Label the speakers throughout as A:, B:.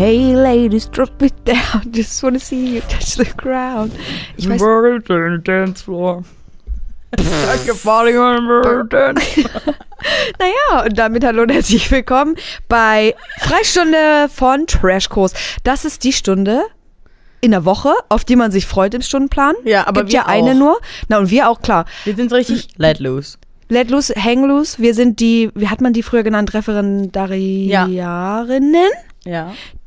A: Hey ladies, drop it down. Just wanna see you touch the ground. Ich weiß,
B: dance floor.
A: Naja, und damit hallo und herzlich willkommen bei Freistunde von Trashkurs. Das ist die Stunde in der Woche, auf die man sich freut im Stundenplan.
B: Ja, aber
A: Gibt
B: wir
A: ja eine
B: auch.
A: nur. Na, und wir auch, klar.
B: Wir sind richtig let loose.
A: Let loose, hang loose. Wir sind die, wie hat man die früher genannt, Referendarierinnen,
B: Ja.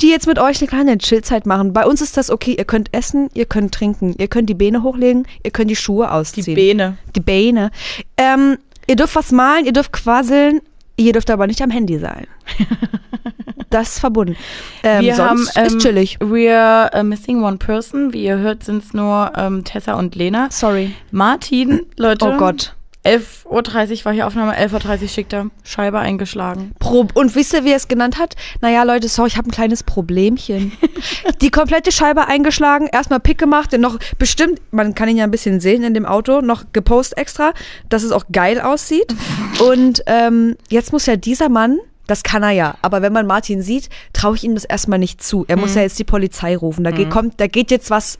A: Die jetzt mit euch eine kleine Chillzeit machen. Bei uns ist das okay. Ihr könnt essen, ihr könnt trinken, ihr könnt die Beine hochlegen, ihr könnt die Schuhe
B: Die
A: ausziehen.
B: Beine.
A: die Beine. Ähm, ihr dürft was malen, ihr dürft quasseln, ihr dürft aber nicht am Handy sein. das ist verbunden. Ähm,
B: wir haben,
A: sonst
B: ähm,
A: ist chillig.
B: We're uh, missing one person. Wie ihr hört, sind es nur ähm, Tessa und Lena.
A: Sorry.
B: Martin, Leute.
A: Oh Gott.
B: 11.30 Uhr war hier Aufnahme, 11.30 Uhr schickt er Scheibe eingeschlagen.
A: Pro und wisst ihr, wie er es genannt hat? Naja, Leute, sorry, ich habe ein kleines Problemchen. Die komplette Scheibe eingeschlagen, erstmal Pick gemacht, den noch bestimmt, man kann ihn ja ein bisschen sehen in dem Auto, noch gepostet extra, dass es auch geil aussieht. Und ähm, jetzt muss ja dieser Mann, das kann er ja, aber wenn man Martin sieht, traue ich ihm das erstmal nicht zu. Er muss ja jetzt die Polizei rufen. Da, geht, kommt, da geht jetzt was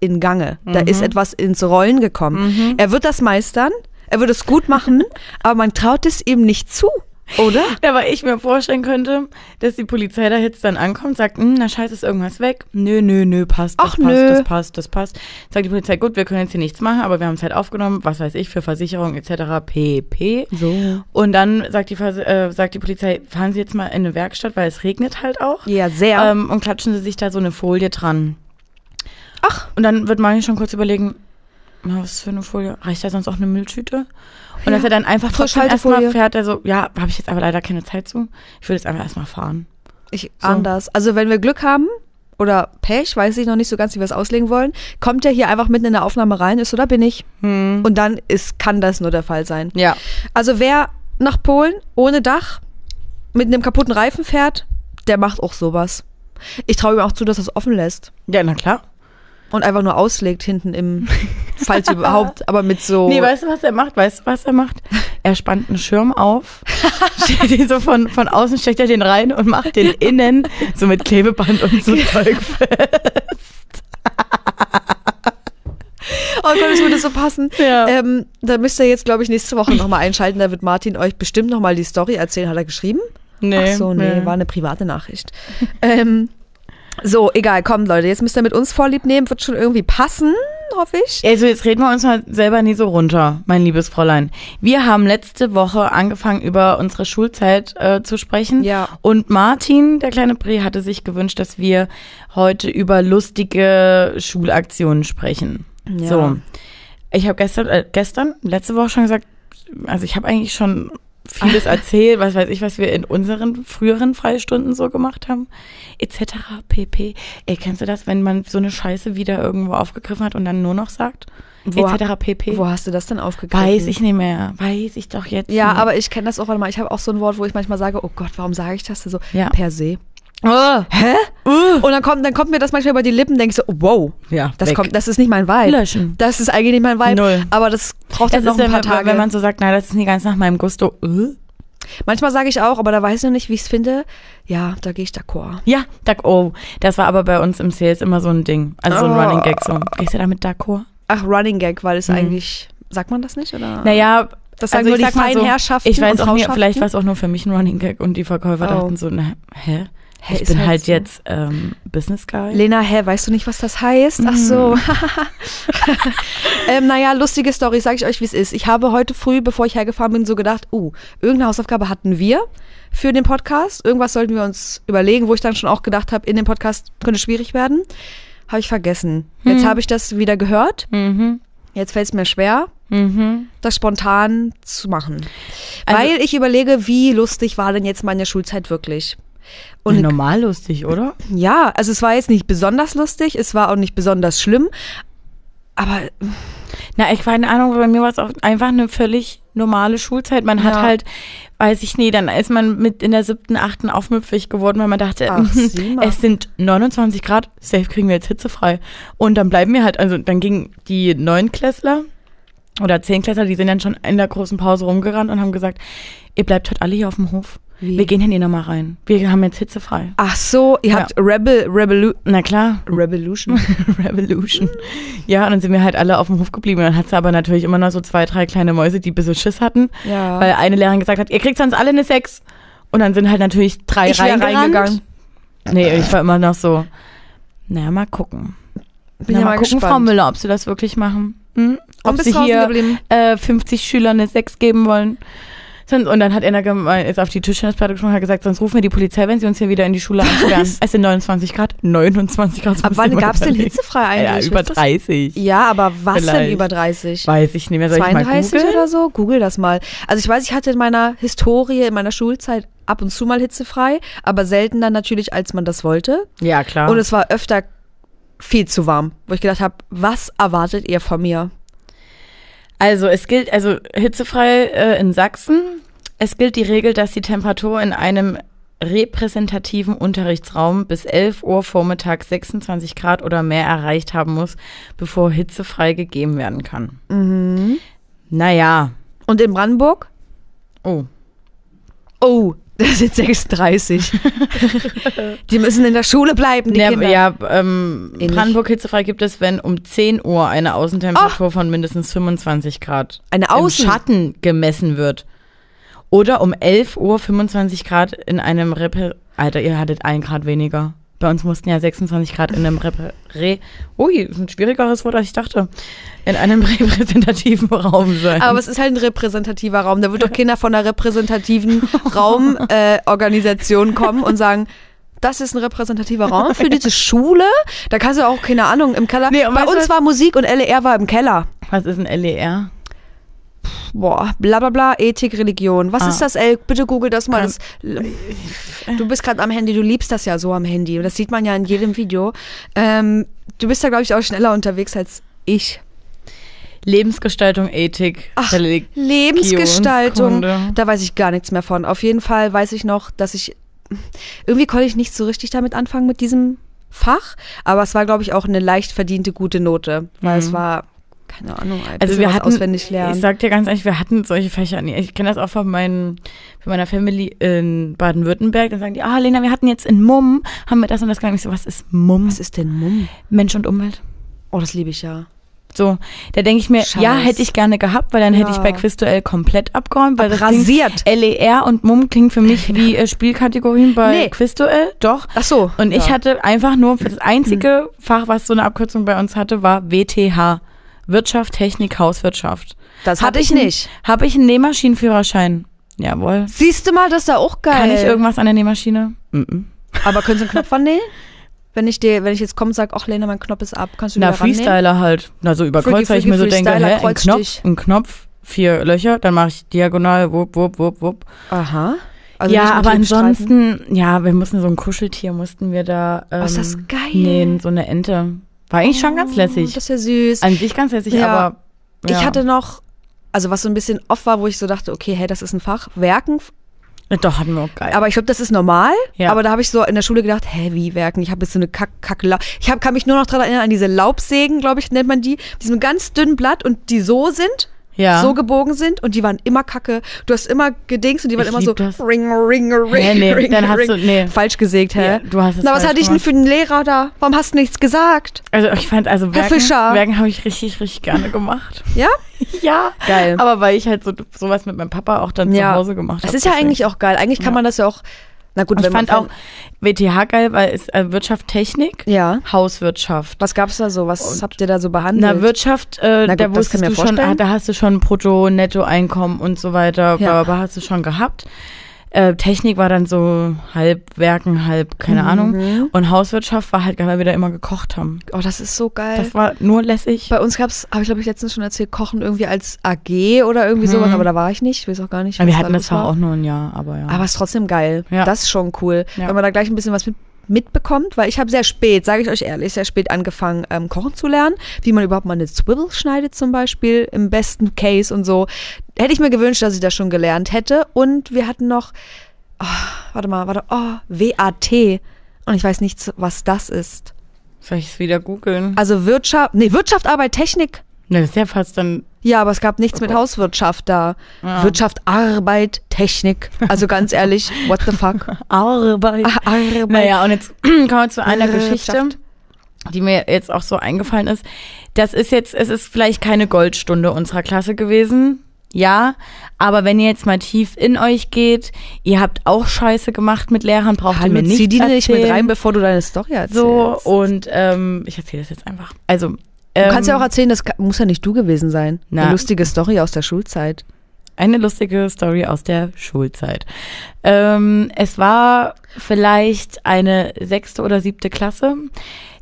A: in Gange. Da ist etwas ins Rollen gekommen. Er wird das meistern, er wird es gut machen, aber man traut es ihm nicht zu, oder?
B: Ja, weil ich mir vorstellen könnte, dass die Polizei da jetzt dann ankommt, sagt, "Hm, na scheiße, ist irgendwas weg. Nö, nö, nö, passt, das
A: Ach,
B: passt,
A: nö.
B: das passt, das passt. Sagt die Polizei, gut, wir können jetzt hier nichts machen, aber wir haben es halt aufgenommen, was weiß ich, für Versicherung etc. pp.
A: So.
B: Und dann sagt die, äh, sagt die Polizei, fahren Sie jetzt mal in eine Werkstatt, weil es regnet halt auch.
A: Ja, sehr.
B: Ähm, und klatschen Sie sich da so eine Folie dran.
A: Ach.
B: Und dann wird man schon kurz überlegen, na, was für eine Folie? Reicht da sonst auch eine Mülltüte? Und dass er dann einfach trotzdem erstmal fährt, er so, ja, habe ich jetzt aber leider keine Zeit zu. Ich würde jetzt einfach erstmal fahren.
A: Ich
B: So.
A: anders. Also wenn wir Glück haben oder Pech, weiß ich noch nicht so ganz, wie wir es auslegen wollen, kommt er hier einfach mitten in der Aufnahme rein, ist so, da bin ich. Und dann ist, kann das nur der Fall sein.
B: Ja.
A: Also wer nach Polen ohne Dach mit einem kaputten Reifen fährt, der macht auch sowas. Ich traue ihm auch zu, dass er es offen lässt
B: Ja, na klar.
A: und einfach nur auslegt hinten im, falls überhaupt, aber mit so.
B: Nee, weißt du, was er macht? Weißt du, was er macht? Er spannt einen Schirm auf, stellt ihn so von, von außen, steckt er den rein und macht den innen so mit Klebeband und so Zeug fest.
A: Oh Gott, es würde so passen.
B: Ja.
A: Ähm, da müsst ihr jetzt, glaube ich, nächste Woche nochmal einschalten. Da wird Martin euch bestimmt nochmal die Story erzählen. Hat er geschrieben?
B: Nee,
A: Ach so, nee, war eine private Nachricht. ähm, so, egal, kommt Leute, jetzt müsst ihr mit uns Vorlieb nehmen. Wird schon irgendwie passen, hoffe ich.
B: Also jetzt reden wir uns mal selber nie so runter, mein liebes Fräulein. Wir haben letzte Woche angefangen, über unsere Schulzeit äh, zu sprechen.
A: Ja.
B: Und Martin, der kleine Bre, hatte sich gewünscht, dass wir heute über lustige Schulaktionen sprechen.
A: Ja.
B: So. Ich habe gestern, äh, gestern, letzte Woche schon gesagt, also ich habe eigentlich schon vieles erzählt, was weiß ich, was wir in unseren früheren Freistunden so gemacht haben, etc. pp. Ey, kennst du das, wenn man so eine Scheiße wieder irgendwo aufgegriffen hat und dann nur noch sagt?
A: Wo-
B: etc. pp.
A: Wo hast du das denn aufgegriffen?
B: Weiß ich nicht mehr. Weiß ich doch jetzt.
A: Ja,
B: nicht.
A: aber ich kenne das auch, mal, ich habe auch so ein Wort, wo ich manchmal sage, oh Gott, warum sage ich das so?
B: Ja.
A: Per se.
B: Oh,
A: Hä? Und dann kommt, dann kommt mir das manchmal über die Lippen, denke ich so, wow,
B: ja,
A: das
B: weg.
A: kommt, das ist nicht mein Vibe.
B: Löschen.
A: Das ist eigentlich nicht mein Vibe.
B: Null.
A: Aber das braucht dann noch
B: ist,
A: ein paar Tage.
B: wenn man so sagt, na, das ist nie ganz nach meinem Gusto. Äh?
A: Manchmal sage ich auch, aber da weiß ich noch nicht, wie ich es finde. Ja, da gehe ich d'accord.
B: Ja, Duck, oh, das war aber bei uns im Sales immer so ein Ding. Also so ein
A: Oh.
B: Running Gag. So. Gehst du damit d'accord?
A: Ach, Running Gag, weil es eigentlich, sagt man das nicht? Oder?
B: Naja,
A: Das sagen nur
B: ich
A: die feinen Herrschaften
B: Ich weiß auch nicht, vielleicht war es auch nur für mich ein Running Gag und die Verkäufer
A: Oh.
B: dachten so, na, hä?
A: Hä,
B: ich bin
A: halt
B: halt
A: so.
B: jetzt ähm, Business Guy.
A: Lena, hä, weißt du nicht, was das heißt? Ach so. ähm, naja, lustige Story, sage ich euch, wie es ist. Ich habe heute früh, bevor ich hergefahren bin, so gedacht, uh, irgendeine Hausaufgabe hatten wir für den Podcast. Irgendwas sollten wir uns überlegen, wo ich dann schon auch gedacht habe, in dem Podcast könnte schwierig werden. Habe ich vergessen. Jetzt habe ich das wieder gehört.
B: Mhm.
A: Jetzt fällt es mir schwer,
B: Mhm.
A: das spontan zu machen.
B: Also-
A: Weil ich überlege, wie lustig war denn jetzt meine Schulzeit wirklich?
B: Und
A: Und
B: normal lustig, oder?
A: ja, also es war jetzt nicht besonders lustig, es war auch nicht besonders schlimm, aber
B: Na, ich keine Ahnung, bei mir war es auch einfach eine völlig normale Schulzeit. Man hat
A: Ja.
B: halt, weiß ich nie, dann ist man mit in der siebten, achten aufmüpfig geworden, weil man dachte,
A: Ach,
B: es sind 29 Grad, safe kriegen wir jetzt hitzefrei. Und dann bleiben wir halt, also dann gingen die Neunklässler oder Zehnklässler, die sind dann schon in der großen Pause rumgerannt und haben gesagt, ihr bleibt heute alle hier auf dem Hof.
A: Wie?
B: Wir gehen hier nochmal rein. Wir haben jetzt hitzefrei.
A: Ach so, ihr
B: Ja.
A: habt Rebel, Revolu
B: Na klar.
A: Revolution.
B: Revolution. Ja, und dann sind wir halt alle auf dem Hof geblieben. Und dann hat sie aber natürlich immer noch so zwei, drei kleine Mäuse, die ein bisschen Schiss hatten.
A: Ja.
B: Weil eine Lehrerin gesagt hat, ihr kriegt sonst alle eine Sechs. Und dann sind halt natürlich drei
A: ich reingegangen.
B: Nee, ich war immer noch so, naja, mal gucken.
A: Bin
B: Na,
A: ja
B: mal
A: mal
B: gucken,
A: gespannt.
B: Frau Müller, ob sie das wirklich machen. Hm? Ob sie hier äh, 50 Schülern eine Sechs geben wollen. Und dann hat einer gemeint, ist auf die Tischtennisplatte gesprungen und hat gesagt, sonst rufen wir die Polizei, wenn sie uns hier wieder in die Schule einsperren. Es sind 29 Grad. 29 Grad.
A: Ab wann gab es denn hitzefrei
B: Ja,
A: eigentlich?
B: über
A: Wisst ihr's?
B: 30.
A: Ja, aber was denn
B: Vielleicht.
A: über 30?
B: Weiß ich nicht mehr. Soll ich mal
A: 32
B: googeln?
A: oder so? Google das mal. Also ich weiß, ich hatte in meiner Historie, in meiner Schulzeit ab und zu mal hitzefrei, aber seltener natürlich, als man das wollte.
B: Ja, klar.
A: Und es war öfter viel zu warm, wo ich gedacht habe, was erwartet ihr von mir?
B: Also es gilt, also hitzefrei äh, in Sachsen, es gilt die Regel, dass die Temperatur in einem repräsentativen Unterrichtsraum bis 11 Uhr vormittags 26 Grad oder mehr erreicht haben muss, bevor hitzefrei gegeben werden kann.
A: Mhm.
B: Naja.
A: Und in Brandenburg?
B: Oh.
A: Oh, das sind 36. die müssen in der Schule bleiben, die
B: Ja,
A: Kinder.
B: ja ähm. Brandenburg hitzefrei gibt es, wenn um 10 Uhr eine Außentemperatur von mindestens 25 Grad
A: Eine
B: im
A: Außen.
B: Schatten gemessen wird. Oder um 11 Uhr 25 Grad in einem Repä Alter, ihr hattet ein Grad weniger. Bei uns mussten ja 26 Grad in einem Re Ui, ist ein schwierigeres Wort, als ich dachte. In einem repräsentativen Raum sein.
A: Aber es ist halt ein repräsentativer Raum. Da wird doch Kinder von einer repräsentativen Raumorganisation äh, kommen und sagen, das ist ein repräsentativer Raum für diese Schule. Da kannst du auch, keine Ahnung, im Keller.
B: Nee,
A: Bei uns
B: was-
A: war Musik und LER war im Keller.
B: Was ist ein LER?
A: Boah, bla bla bla, Ethik, Religion. Was
B: Ah.
A: ist das, L? Bitte google das mal. Das, du bist gerade am Handy, du liebst das ja so am handy. Und das sieht man ja in jedem Video. Ähm, du bist da, glaube ich, auch schneller unterwegs als ich.
B: Lebensgestaltung, Ethik,
A: Ach,
B: Relig-
A: Lebensgestaltung.
B: Religionskunde.
A: Da weiß ich gar nichts mehr von. Auf jeden Fall weiß ich noch, dass ich irgendwie konnte ich nicht so richtig damit anfangen mit diesem Fach, aber es war glaube ich auch eine leicht verdiente gute Note, weil es
B: Mhm.
A: war keine Ahnung, ein
B: Also wir hatten,
A: auswendig
B: ich
A: lernen.
B: sag dir ganz ehrlich, wir hatten solche Fächer nie. Ich kenne das auch von, meinen, von meiner Family in Baden-Württemberg. Dann sagen die, ah Lena, wir hatten jetzt in Mumm, haben wir das und das gelernt. Ich so, was ist Mumm?
A: Was ist denn Mumm?
B: Mensch und Umwelt.
A: Oh, das liebe ich ja.
B: So, da denke ich mir,
A: Scheiß.
B: ja, hätte ich gerne gehabt, weil dann hätte ich
A: Ja.
B: bei Quizduell komplett abgeräumt, weil das
A: Rasiert.
B: klingt, LER und Mumm klingt für mich wie äh, Spielkategorien bei
A: Nee.
B: Quizduell, doch.
A: Ach so.
B: Und ich
A: ja.
B: hatte einfach nur, für das einzige Fach, was so eine Abkürzung bei uns hatte, war WTH. Wirtschaft, Technik, Hauswirtschaft.
A: das
B: Hab
A: hatte ich nicht.
B: Habe ich einen Nähmaschinenführerschein? Jawohl.
A: Siehst du mal, das ist da auch geil.
B: Kann ich irgendwas an der Nähmaschine? Mhm.
A: Aber können Sie einen Knopf annähen? Wenn ich dir, wenn ich jetzt komme und sage, ach Lena, mein Knopf ist ab, kannst du
B: Na,
A: wieder rannehmen?
B: Freestyler halt. Na, so über Kreuz, weil ich mir so denke,
A: Freestyler,
B: hä, ein. Knopf, ein Knopf, vier Löcher, dann mache ich diagonal, wupp, wupp, wupp, wupp.
A: Aha. Also
B: ja, aber ansonsten, ja, wir mussten so ein Kuscheltier, mussten wir da ähm,
A: Oh, ist das geil.
B: nähen, so eine Ente. War eigentlich schon ganz
A: Oh,
B: lässig.
A: Das ist ja süß.
B: An sich ganz lässig,
A: Ja.
B: aber ja.
A: Ich hatte noch, also was so ein bisschen off war, wo ich so dachte, okay, hey, das ist ein Fach, Werken.
B: Doch, hatten wir auch geil.
A: Aber ich glaube, das ist normal.
B: Ja.
A: Aber da habe ich so in der Schule gedacht, hä, wie Werken? Ich habe jetzt so eine kack, kack Ich hab, kann mich nur noch daran erinnern, an diese Laubsägen, glaube ich, nennt man die. Diesem ganz dünnen Blatt und die so sind.
B: Ja.
A: So gebogen sind und die waren immer kacke. Du hast immer gedingst und die waren
B: Ich
A: immer so
B: das.
A: ring, ring, ring,
B: Hä, nee,
A: ring,
B: dann hast
A: ring.
B: du- nee.
A: Falsch gesägt, hä?
B: Ja, du hast es
A: Na, was hatte ich denn für einen Lehrer da? Warum hast du nichts gesagt?
B: Also ich fand, also
A: Herr
B: Werken,
A: Fischer.
B: Werken habe ich richtig, richtig gerne gemacht.
A: Ja?
B: Ja.
A: Geil.
B: Aber weil ich halt so sowas mit meinem Papa auch dann
A: Ja.
B: zu Hause gemacht habe.
A: Das ist ja eigentlich auch geil. Eigentlich kann man das ja auch. Na gut,
B: Ich fand auch WTH geil, weil es äh, Wirtschaft, Technik,
A: Ja.
B: Hauswirtschaft.
A: Was gab's da so? Was habt ihr da so behandelt?
B: Na, Wirtschaft, äh,
A: Na gut,
B: da
A: das kann
B: wusstest du schon,
A: vorstellen.
B: ah, da hast du schon Brutto, Nettoeinkommen und so weiter,
A: Ja.
B: aber hast du schon gehabt. Äh, Technik war dann so halb Werken, halb, keine
A: Mhm.
B: Ahnung. Und Hauswirtschaft war halt, weil wir da immer gekocht haben.
A: oh, das ist so geil.
B: Das war nur lässig.
A: Bei uns gab's, habe ich glaube ich letztens schon erzählt, Kochen irgendwie als AG oder irgendwie sowas, aber da war ich nicht. Ich weiß auch gar nicht.
B: Wir hatten das zwar
A: war.
B: auch nur ein Jahr, aber ja.
A: Aber es ist trotzdem geil.
B: Ja.
A: Das ist schon cool,
B: Ja.
A: wenn man da gleich ein bisschen was mit, mitbekommt, weil ich habe sehr spät, sage ich euch ehrlich, sehr spät angefangen, ähm, kochen zu lernen, wie man überhaupt mal eine Swivel schneidet zum Beispiel, im besten Case und so. Hätte ich mir gewünscht, dass ich das schon gelernt hätte. Und wir hatten noch, oh, warte mal, warte, oh, WAT. Und ich weiß nicht, was das ist.
B: Soll ich es wieder googeln?
A: Also Wirtschaft, nee, Wirtschaft, Arbeit, Technik.
B: Na, das ist ja fast dann.
A: Ja, aber es gab nichts mit Hauswirtschaft da.
B: Ja.
A: Wirtschaft, Arbeit, Technik. Also ganz ehrlich, what the fuck?
B: Arbeit.
A: Arbeit.
B: Naja, und jetzt kommen wir zu einer
A: Wirtschaft.
B: Geschichte, die mir jetzt auch so eingefallen ist. Das ist jetzt, es ist vielleicht keine Goldstunde unserer Klasse gewesen. Ja, aber wenn ihr jetzt mal tief in euch geht, ihr habt auch Scheiße gemacht mit Lehrern, braucht ihr
A: Hallo,
B: mir nichts
A: zieh die nicht mit rein, bevor du deine Story erzählst.
B: So, und ähm, ich erzähle das jetzt einfach. Also,
A: du
B: ähm,
A: kannst ja auch erzählen, das muss ja nicht du gewesen sein.
B: Na.
A: Eine lustige Story aus der Schulzeit.
B: Eine lustige Story aus der Schulzeit. Ähm, es war vielleicht eine sechste oder siebte Klasse.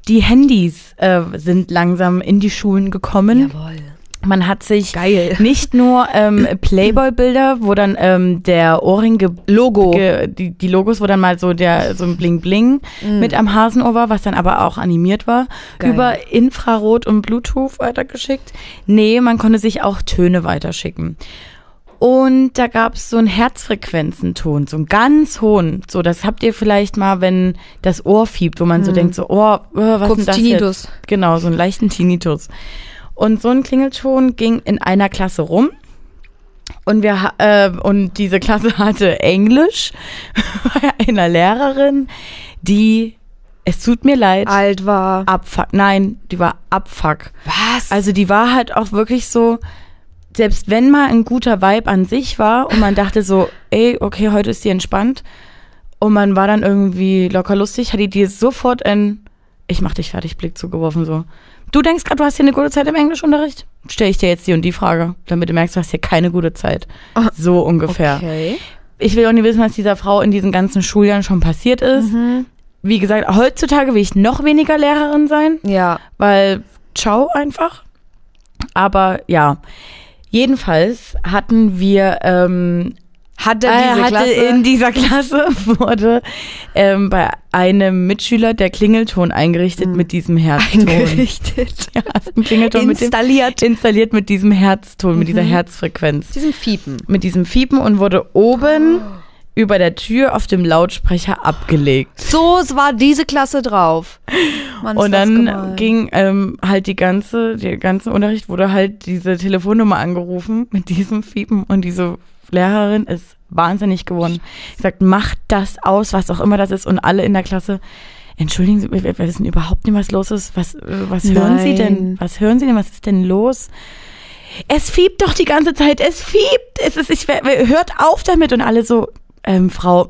B: Die Handys äh, sind langsam in die Schulen gekommen.
A: Jawohl.
B: Man hat sich
A: Geil.
B: nicht nur ähm, Playboy-Bilder, wo dann ähm, der Ohrring
A: Logo.
B: die, die Logos, wo dann mal so der so ein Bling Bling mit am Hasenohr war, was dann aber auch animiert war,
A: Geil.
B: über Infrarot und Bluetooth weitergeschickt. Nee, man konnte sich auch Töne weiterschicken. Und da gab es so einen Herzfrequenzenton, so einen ganz hohen. So, das habt ihr vielleicht mal, wenn das Ohr fiebt, wo man so denkt, so, oh, äh, was
A: Kurz
B: ist das
A: Tinnitus.
B: jetzt? Genau, so einen leichten Tinnitus. Und so ein Klingelton ging in einer Klasse rum. Und wir äh, und diese Klasse hatte Englisch bei einer Lehrerin, die es tut mir leid,
A: Alt war.
B: Abfuck. Nein, die war Abfuck.
A: Was?
B: Also die war halt auch wirklich so, selbst wenn mal ein guter Vibe an sich war und man dachte so, ey, okay, heute ist die entspannt und man war dann irgendwie locker lustig, hat die dir sofort ein Ich mach dich fertig Blick zugeworfen so. Du denkst gerade, du hast hier eine gute Zeit im Englischunterricht? Stell ich dir jetzt die und die Frage, damit du merkst, du hast hier keine gute Zeit. So ungefähr.
A: Okay.
B: Ich will auch nicht wissen, was dieser Frau in diesen ganzen Schuljahren schon passiert ist. Wie gesagt, heutzutage will ich noch weniger Lehrerin sein
A: Ja.
B: weil ciao einfach. Aber ja, jedenfalls hatten wir, ähm,
A: Hatte
B: äh,
A: diese
B: hatte
A: Klasse.
B: in dieser Klasse wurde ähm, bei einem Mitschüler der Klingelton eingerichtet mit diesem Herzton.
A: eingerichtet.
B: Ja, einen Klingelton mit dem,
A: Installiert.
B: installiert mit diesem Herzton, mit dieser Herzfrequenz,
A: Diesem Fiepen.
B: mit diesem Fiepen und wurde oben über der Tür auf dem Lautsprecher abgelegt.
A: So war diese Klasse drauf. Mann,
B: Und dann ging ähm, halt die ganze, der ganze Unterricht wurde halt diese Telefonnummer angerufen mit diesem Fiepen und diese Lehrerin ist wahnsinnig geworden. Sie sagt, macht das aus, was auch immer das ist und alle in der Klasse. Entschuldigen Sie, wir, wissen überhaupt nicht, was los ist. Was, äh, was hören Sie denn? Was hören Sie denn? Was ist denn los? Es fiebt doch die ganze Zeit. Es fiebt. Es ist, ich, hört auf damit. Und alle so, ähm, Frau,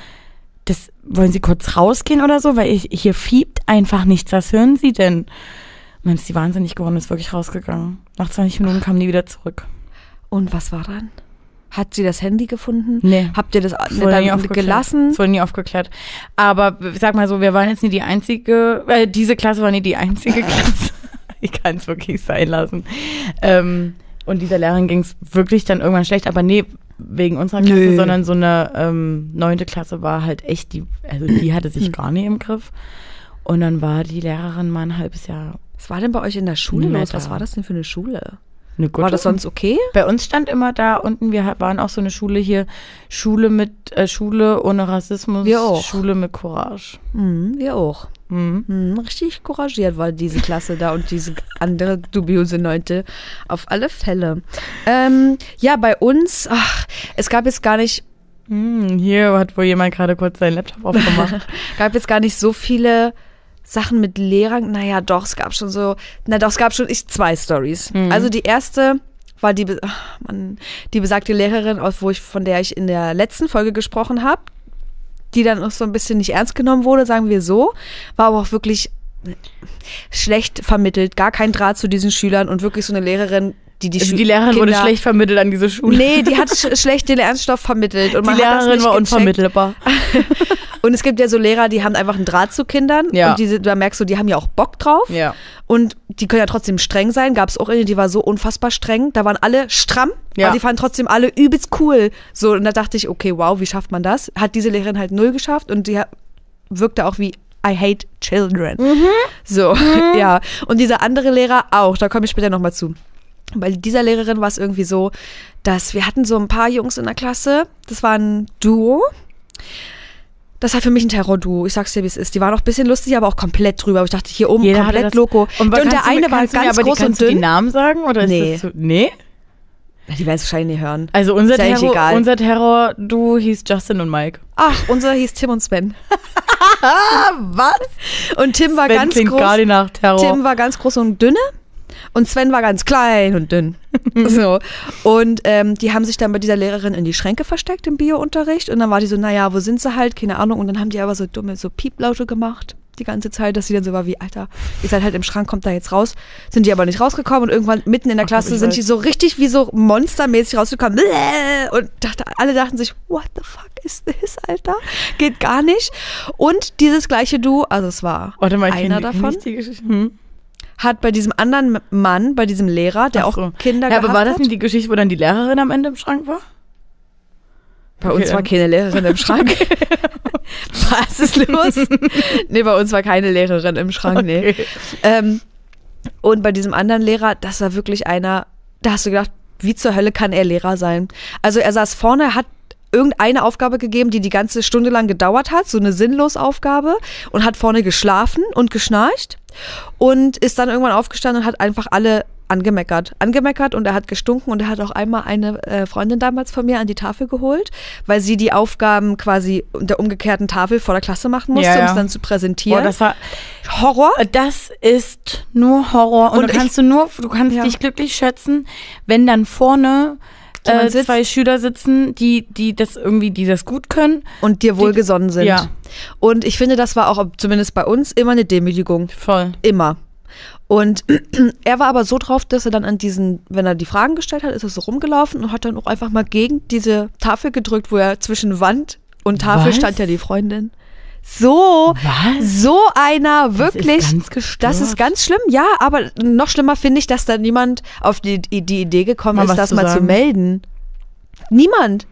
B: das wollen Sie kurz rausgehen oder so, weil ich, hier fiebt einfach nichts. Was hören Sie denn? Und dann ist die wahnsinnig geworden, ist wirklich rausgegangen. Nach 20 Minuten kam die wieder zurück.
A: Und was war dann? Hat sie das Handy gefunden?
B: Nee.
A: Habt ihr das
B: Das wurde nie
A: dann
B: aufgeklärt.
A: gelassen?
B: Das wurde nie aufgeklärt. Aber sag mal so, wir waren jetzt nie die einzige, äh, diese Klasse war nie die einzige Klasse. ich kann es wirklich sein lassen. Ähm, und dieser Lehrerin ging es wirklich dann irgendwann schlecht, aber nee, wegen unserer Klasse,
A: Nö.
B: sondern so eine ähm, neunte Klasse war halt echt die, also die hatte sich gar nicht im Griff. Und dann war die Lehrerin mal ein halbes Jahr
A: Was war denn bei euch in der Schule los? Was war das denn für eine Schule?
B: Eine gute.
A: War das sonst okay?
B: Bei uns stand immer da unten, wir waren auch so eine Schule hier, Schule mit äh, Schule ohne Rassismus,
A: Wir auch.
B: Schule mit Courage.
A: Mhm, wir auch.
B: Mhm.
A: Mhm, richtig couragiert war diese Klasse da und diese andere dubiose Neunte. Auf alle Fälle. Ähm, ja, bei uns, ach, es gab jetzt gar nicht,
B: Hm, hier hat wohl jemand gerade kurz seinen Laptop aufgemacht.
A: gab jetzt gar nicht so viele Sachen mit Lehrern. Naja, doch, es gab schon so, na doch, es gab schon ich, zwei Stories. Also die erste war die, ach, Mann, die besagte Lehrerin, wo ich, von der ich in der letzten Folge gesprochen habe, die dann auch so ein bisschen nicht ernst genommen wurde, sagen wir so, war aber auch wirklich schlecht vermittelt, gar kein Draht zu diesen Schülern und wirklich so eine Lehrerin, die die
B: Also die Lehrerin wurde
A: Kinder-
B: schlecht vermittelt an diese Schule.
A: Nee, die hat sch schlecht den Lernstoff vermittelt. Und
B: die
A: man hat das
B: Lehrerin war
A: gecheckt.
B: unvermittelbar.
A: Und es gibt ja so Lehrer, die haben einfach einen Draht zu Kindern.
B: Ja.
A: Und diese, da merkst du, die haben ja auch Bock drauf.
B: Ja.
A: Und die können ja trotzdem streng sein. Gab es auch eine, die war so unfassbar streng. Da waren alle stramm,
B: Ja.
A: aber die fanden trotzdem alle übelst cool. So, und da dachte ich, okay, wow, wie schafft man das? Hat diese Lehrerin halt null geschafft und die wirkte auch wie I hate children. So, ja. Und dieser andere Lehrer auch, da komme ich später nochmal zu. Bei dieser Lehrerin war es irgendwie so, dass wir hatten so ein paar Jungs in der Klasse, das war ein Duo. Das war für mich ein Terror-Duo. Ich sag's dir, wie es ist. Die waren auch ein bisschen lustig, aber auch komplett drüber. Aber ich dachte, hier oben
B: Jeder
A: komplett Loco.
B: Und,
A: Und, der
B: du mir-
A: eine war
B: du
A: ganz
B: aber
A: groß
B: die,
A: und
B: kannst du die
A: dünn.
B: Namen sagen? Oder
A: Nee.
B: ist das so? Nee?
A: Die werden es wahrscheinlich nicht hören.
B: Also unser
A: Ist ja
B: Terror,
A: egal.
B: unser Terror-Duo hieß Justin und Mike.
A: Ach, unser hieß Tim und Sven.
B: Was?
A: Und Tim war ganz groß.
B: gar nicht nach Terror.
A: Tim war ganz groß und dünne. Und Sven war ganz klein und dünn. so. Und ähm, die haben sich dann bei dieser Lehrerin in die Schränke versteckt im Biounterricht. Und dann war die so, naja, wo sind sie halt? Keine Ahnung. Und dann haben die aber so dumme, so Pieplaute gemacht. Die ganze Zeit, dass sie dann so war wie, Alter, ihr seid halt im Schrank, kommt da jetzt raus. Sind die aber nicht rausgekommen und irgendwann mitten in der
B: Ach,
A: Klasse sind
B: weiß.
A: die so richtig wie so monstermäßig rausgekommen. Und dachte, alle dachten sich, what the fuck is this, Alter? Geht gar nicht. Und dieses gleiche Du, also es war
B: Warte mal,
A: einer
B: kenn kenn
A: davon,
B: ich die Geschichte. Hm?
A: Hat bei diesem anderen Mann, bei diesem Lehrer, der
B: so.
A: auch Kinder
B: Ja, aber war das
A: hat.
B: nicht die Geschichte, wo dann die Lehrerin am Ende im Schrank war?
A: Bei
B: Okay,
A: uns war keine Lehrerin im Schrank. Was ist los? nee, bei uns war keine Lehrerin im Schrank, nee.
B: Okay.
A: Ähm, und bei diesem anderen Lehrer, das war wirklich einer, da hast du gedacht, wie zur Hölle kann er Lehrer sein? Also er saß vorne, er hat irgendeine Aufgabe gegeben, die die ganze Stunde lang gedauert hat, so eine sinnlos Aufgabe und hat vorne geschlafen und geschnarcht und ist dann irgendwann aufgestanden und hat einfach alle angemeckert. Angemeckert und er hat gestunken und er hat auch einmal eine äh, Freundin damals von mir an die Tafel geholt, weil sie die Aufgaben quasi unter umgekehrten Tafel vor der Klasse machen musste,
B: Ja, ja.
A: um es dann zu präsentieren.
B: Boah, das war,
A: Horror.
B: das ist nur Horror. Und,
A: Und
B: du
A: ich-
B: kannst du nur, du kannst
A: Ja.
B: dich glücklich schätzen, wenn dann vorne äh, zwei Schüler sitzen, die, die das irgendwie, die das gut können.
A: und dir wohlgesonnen sind.
B: Ja.
A: Und ich finde, das war auch zumindest bei uns immer eine Demütigung.
B: Voll.
A: Immer. Und er war aber so drauf, dass er dann an diesen, wenn er die Fragen gestellt hat, ist er so rumgelaufen und hat dann auch einfach mal gegen diese Tafel gedrückt, wo er zwischen Wand und Tafel
B: Was?
A: stand ja die Freundin. So,
B: Was?
A: so einer
B: Das
A: wirklich.
B: ist ganz gestört.
A: Das ist ganz schlimm, ja, aber noch schlimmer finde ich, dass da niemand auf die, die Idee gekommen
B: Mal
A: ist, das
B: zu
A: mal zu
B: sagen.
A: melden. Niemand.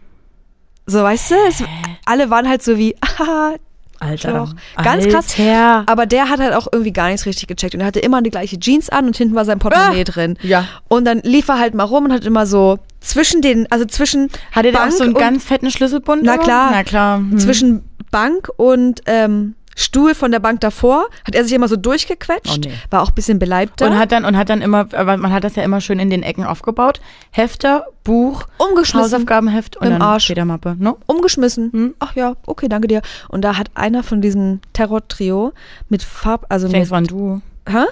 A: So, weißt du, es, alle waren halt so wie, ah,
B: Alter.
A: Doch. Ganz krass.
B: Alter.
A: aber der hat halt auch irgendwie gar nichts richtig gecheckt und er hatte immer die gleiche Jeans an und hinten war sein Portemonnaie drin.
B: Ja.
A: Und dann lief er halt mal rum und hat immer so zwischen den, also zwischen
B: Hat er da auch so einen ganz fetten Schlüsselbund?
A: Na klar.
B: Na klar. Hm.
A: zwischen Bank und ähm, Stuhl von der Bank davor hat er sich immer so durchgequetscht,
B: Oh, nee.
A: war auch ein bisschen beleibter,
B: Und hat dann und hat dann immer, man hat das ja immer schön in den Ecken aufgebaut. Hefter, Buch,
A: umgeschmissen,
B: Hausaufgabenheft und
A: Im
B: dann
A: Arsch.
B: Federmappe. Ne?
A: umgeschmissen.
B: Hm?
A: Ach ja, okay, danke dir. Und da hat einer von diesem Terror-Trio mit Farb, also
B: Ich denke,
A: mit,
B: war ein Duo.
A: hä?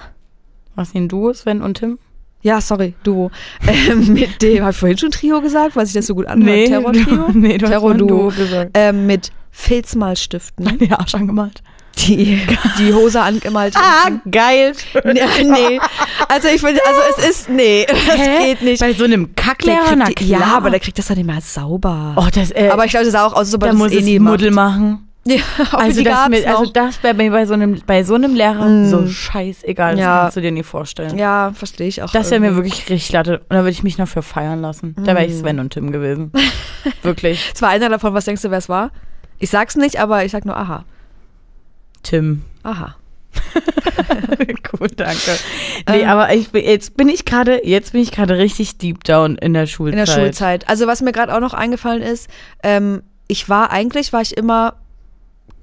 B: Was ein Duo, Sven und Tim?
A: Ja, sorry, Duo. Ähm, mit dem, habe ich vorhin schon Trio gesagt, weil sich das so gut anhört. Terror-Trio?
B: du, nee, du hast
A: Terror
B: mal ein
A: Duo.
B: Duo gesagt.
A: Ähm, mit Filzmalstiften,
B: Den Arsch angemalt.
A: die die Hose angemalt haben.
B: geil.
A: Ja, nee. Also ich finde, also es ist, nee, das
B: Hä?
A: geht nicht.
B: Bei so einem
A: Der
B: Kacklehrer, na klar.
A: ja, aber der kriegt das dann nicht mehr sauber.
B: Oh, das, äh,
A: aber ich glaube, das sah auch aus, das
B: muss
A: eh
B: Muddel
A: macht.
B: machen.
A: Ja,
B: Also das, mit, also das wäre mir bei so einem, bei so einem Lehrer
A: Mm.
B: so scheißegal. Das
A: Ja.
B: kannst du dir nicht vorstellen.
A: Ja, verstehe ich auch.
B: Das wäre mir wirklich richtig latte. Und da würde ich mich noch für feiern lassen. Da wäre ich
A: Mm.
B: Sven und Tim gewesen. wirklich.
A: Es war einer davon, was denkst du, wer es war? Ich sag's nicht, aber ich sag nur aha.
B: Tim.
A: Aha.
B: Gut, danke. Nee,
A: Ähm.
B: aber ich, jetzt bin ich gerade, jetzt bin ich gerade richtig deep down in der
A: In
B: Schulzeit.
A: der Schulzeit. Also was mir gerade auch noch eingefallen ist, ähm, ich war eigentlich, war ich immer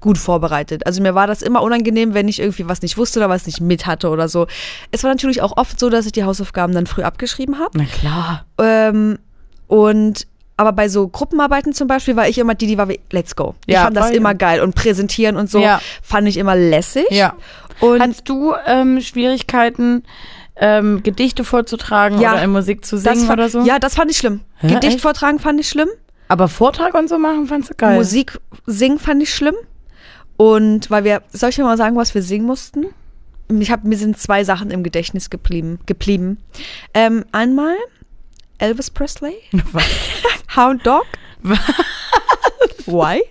A: gut vorbereitet. Also mir war das immer unangenehm, wenn ich irgendwie was nicht wusste oder was nicht mit hatte oder so. Es war natürlich auch oft so, dass ich die Hausaufgaben dann früh abgeschrieben habe.
B: Na klar.
A: Ähm, und aber bei so Gruppenarbeiten zum Beispiel war ich immer die, die war wie, let's go. Ich
B: Ja,
A: fand das immer geil und präsentieren und so
B: Ja.
A: fand ich immer lässig.
B: Ja.
A: Und
B: Hattest du ähm, Schwierigkeiten, ähm, Gedichte vorzutragen
A: Ja.
B: oder in Musik zu singen
A: fand,
B: oder so?
A: Ja, das fand ich schlimm.
B: Hä,
A: Gedicht
B: echt?
A: vortragen fand ich schlimm.
B: Aber Vortrag und so machen fandst du geil.
A: Musik singen fand ich schlimm. Und weil wir, soll ich dir mal sagen, was wir singen mussten? Ich hab, mir sind zwei Sachen im Gedächtnis geblieben. geblieben. Ähm, einmal Elvis Presley,
B: Was?
A: Hound Dog. Why?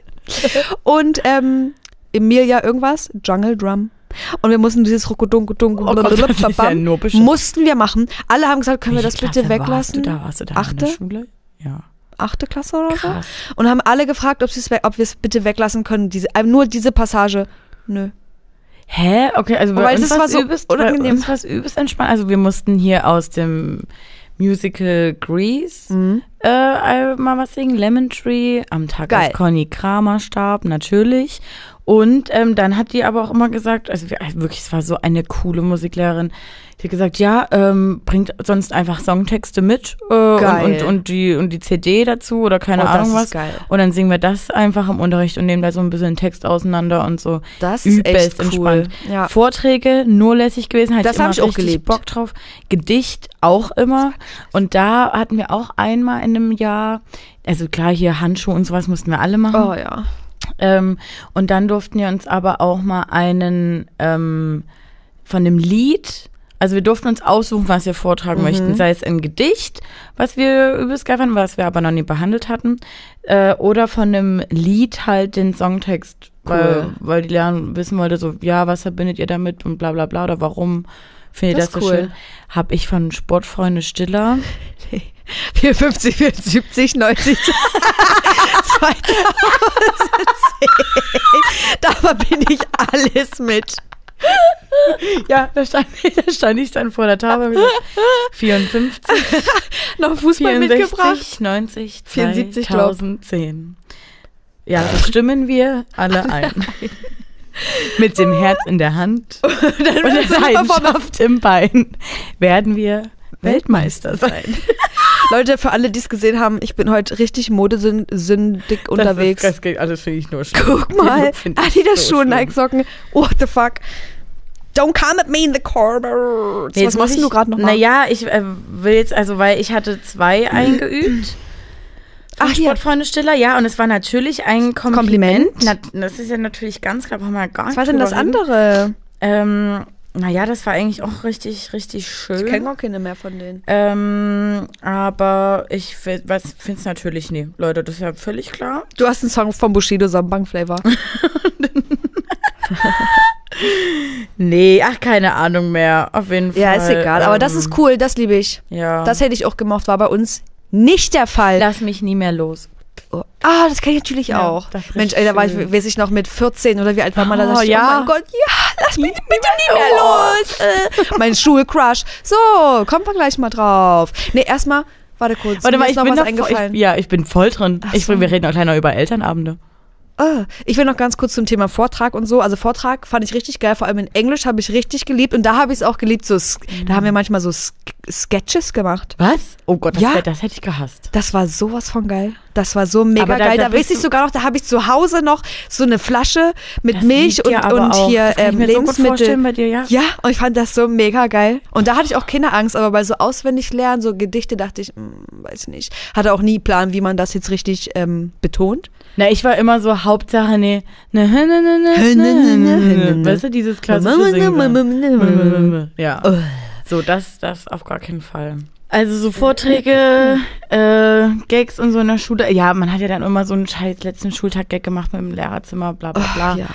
A: Und ähm, Emilia irgendwas, Jungle Drum. Und wir mussten dieses Ruckodunkodunk
B: Oh
A: mussten wir machen. Alle haben gesagt, können wir das
B: Welche
A: bitte
B: Klasse
A: weglassen?
B: Warst du da? Warst du da
A: Achte?
B: in der Schule? Ja.
A: Achte Klasse oder so?
B: Krass.
A: Und haben alle gefragt, ob, ob wir es bitte weglassen können. Diese, äh, nur diese Passage. Nö.
B: Hä? Okay, also bei
A: Wobei,
B: uns
A: das war so
B: übelst, bei
A: unangenehm.
B: uns war's übelst entspannt. Also wir mussten hier aus dem Musical Grease
A: Mhm.
B: äh, mal was singen. Lemon Tree, am Tag,
A: Geil.
B: als Conny Kramer starb, natürlich. Und ähm, dann hat die aber auch immer gesagt, also wir- wirklich, es war so eine coole Musiklehrerin. Die hat gesagt, ja, ähm, bringt sonst einfach Songtexte mit äh, und, und, und, die, und die CD dazu oder keine
A: Oh, das
B: Ahnung
A: ist
B: was.
A: geil.
B: Und dann singen wir das einfach im Unterricht und nehmen da so ein bisschen Text auseinander und so.
A: Das ist
B: Übelst
A: echt cool.
B: entspannt.
A: Ja.
B: Vorträge, nur lässig gewesen, hatte
A: Das
B: ich
A: hab ich auch
B: richtig
A: geliebt.
B: Bock drauf. Gedicht auch immer. Und da hatten wir auch einmal in einem Jahr, also klar, hier Handschuhe und sowas mussten wir alle machen.
A: Oh ja.
B: Ähm, und dann durften wir uns aber auch mal einen ähm, von dem Lied, also wir durften uns aussuchen, was wir vortragen möchten, sei es ein Gedicht, was wir übelst geil fanden, was wir aber noch nie behandelt hatten, äh, oder von einem Lied halt den Songtext, weil,
A: Cool.
B: weil die Lehrerin wissen wollte, so, ja, was verbindet ihr damit und bla bla bla, oder warum findet ihr
A: Das
B: das,
A: ist
B: so
A: cool.
B: schön? Hab ich von Sportfreunde Stiller
A: 54, 74, 90, 2010. Da verbinde ich alles mit.
B: Ja, da stand, ich, da stand ich dann vor der Tafel. und gesagt, 54,
A: Noch Fußball
B: 64,
A: mitgebracht.
B: 90,
A: 74, glaub.
B: 2010. Ja, so stimmen wir alle ein. Mit dem Herz in der Hand und der
A: wird's immer
B: Leidenschaft im Bein werden wir Weltmeister sein.
A: Leute, für alle, die es gesehen haben, ich bin heute richtig modesündig unterwegs.
B: Das, ist, das geht alles finde ich nur schlimm.
A: Guck mal,
B: ich
A: Adidas
B: so
A: Schuhe. Nike Socken. What the fuck? Don't come at me in the corner.
B: Nee,
A: Was machst
B: muss
A: du
B: ich-
A: gerade noch mal?
B: Naja, ich äh, will jetzt, also weil ich hatte zwei eingeübt.
A: Ach.
B: Sportfreunde Stiller, ja, und es war natürlich ein
A: Kompliment.
B: Kompliment. Na, das ist ja natürlich ganz klar, brauchen wir gar
A: Was
B: nicht
A: war denn das andere?
B: Ähm, naja, das war eigentlich auch richtig, richtig schön.
A: Ich kenne gar keine mehr von denen.
B: Ähm, aber ich finde es natürlich nie. Leute, das ist ja völlig klar.
A: Du hast einen Song von Bushido, so einen Bang-Flavor.
B: Nee, ach, keine Ahnung mehr. Auf jeden Fall.
A: Ja, ist egal. Aber das
B: ähm,
A: ist cool, das liebe ich.
B: Ja.
A: Das hätte ich auch gemocht, war bei uns nicht der Fall.
B: Lass mich nie mehr los.
A: Oh. Ah, das kenne ich natürlich
B: Ja,
A: auch. Mensch, ey, da war ich, weiß ich noch, mit 14 oder wie alt war man da?
B: Oh,
A: ich,
B: ja.
A: Oh mein Gott, ja, lass mich bitte nie mehr los. Äh, mein Schulcrush. So, kommt wir gleich mal drauf. Nee, erstmal, warte kurz.
B: Warte mal, ich
A: noch
B: bin
A: was
B: noch
A: eingefallen.
B: ich, ja, ich bin voll drin.
A: Ach
B: Ich,
A: so.
B: wir reden auch noch über Elternabende.
A: Ah, ich will noch ganz kurz zum Thema Vortrag und so. Also Vortrag fand ich richtig geil, vor allem in Englisch habe ich richtig geliebt und da habe ich es auch geliebt. So, S- da haben wir manchmal so Sk Sketches gemacht.
B: Was? Oh Gott, das,
A: Ja.
B: wär- das hätte ich gehasst.
A: Das war sowas von geil. Das war so mega
B: Aber
A: geil.
B: da
A: Da, weiß ich sogar noch, da habe ich zu Hause noch so eine Flasche mit
B: Das
A: Milch und, und
B: auch.
A: hier ähm,
B: so
A: Lebensmittel.
B: dir, ja.
A: Ja, und ich fand das so mega geil. Und da hatte ich auch keine Angst, aber bei so auswendig lernen, so Gedichte, dachte ich, hm, weiß nicht. Hatte auch nie Plan, wie man das jetzt richtig ähm, betont.
B: Na, ich war immer so Hauptsache, nee, ne, ne, ne, ne, ne, ne, ne. Weißt du, dieses klassische Singen. Ja. So, das, das auf gar keinen Fall. Also so Vorträge, äh, Gags und so in der Schule. Ja, man hat ja dann immer so einen scheiß letzten Schultag-Gag gemacht mit dem Lehrerzimmer, bla bla bla.
A: ja.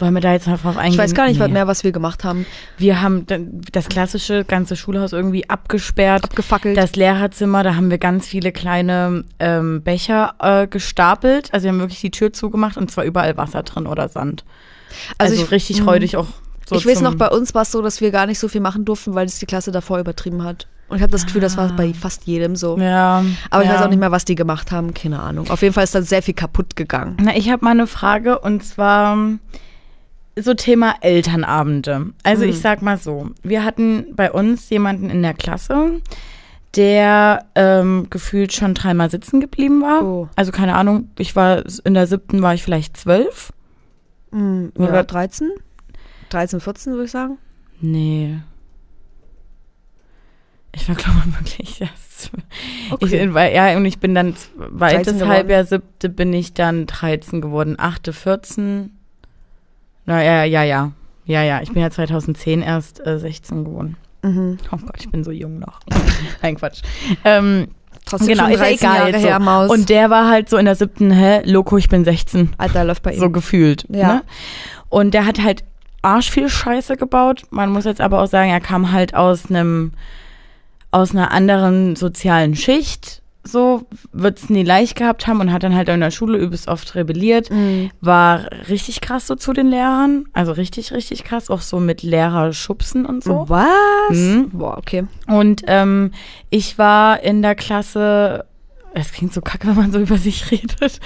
B: Wollen wir da jetzt noch drauf eingehen?
A: Ich weiß gar nicht
B: Nee.
A: mehr, was wir gemacht haben.
B: Wir haben das klassische ganze Schulhaus irgendwie abgesperrt.
A: Abgefackelt.
B: Das Lehrerzimmer, da haben wir ganz viele kleine ähm, Becher äh, gestapelt. Also wir haben wirklich die Tür zugemacht und zwar überall Wasser drin oder Sand. Also,
A: Also ich-
B: richtig räudig auch. So
A: ich weiß noch, bei uns war es so, dass wir gar nicht so viel machen durften, weil es die Klasse davor übertrieben hat. Und ich habe das Gefühl, das war bei fast jedem so.
B: Ja.
A: Aber ich
B: ja.
A: weiß auch nicht mehr, was die gemacht haben. Keine Ahnung. Auf jeden Fall ist da sehr viel kaputt gegangen.
B: Na, ich habe mal eine Frage und zwar so Thema Elternabende. Also
A: Mhm.
B: ich sag mal so, wir hatten bei uns jemanden in der Klasse, der ähm, gefühlt schon dreimal sitzen geblieben war.
A: Oh.
B: Also keine Ahnung, ich war in der siebten war ich vielleicht zwölf.
A: Mhm,
B: Oder-
A: ja, 13? 13, 14 würde ich sagen.
B: Nee. Ich war, glaube ich, wirklich erst. Ich, weil, ja, und ich bin dann
A: 13
B: zweites. Halbjahr, siebte bin ich dann 13 geworden. Achte, 14. Na ja, ja, ja. Ja, ja. Ich bin ja 2010 erst äh, 16 geworden.
A: Mhm.
B: Oh Gott, ich bin so jung noch. Nein, Quatsch. Ähm,
A: Trotzdem
B: genau, ist ja
A: 13
B: egal
A: her,
B: so.
A: Maus.
B: Und der war halt so in der siebten, hä, Loco, ich bin 16.
A: Alter, läuft bei ihm.
B: So gefühlt.
A: Ja.
B: Ne? Und der hat halt arsch viel Scheiße gebaut. Man muss jetzt aber auch sagen, er kam halt aus einem aus einer anderen sozialen Schicht. so, wird es nie leicht gehabt haben und hat dann halt in der Schule übelst oft rebelliert.
A: Mhm.
B: War richtig krass so zu den Lehrern. Also richtig, richtig krass. Auch so mit Lehrerschubsen und so.
A: Was?
B: Mhm.
A: Boah, okay.
B: Und ähm, ich war in der Klasse, es klingt so kacke, wenn man so über sich redet,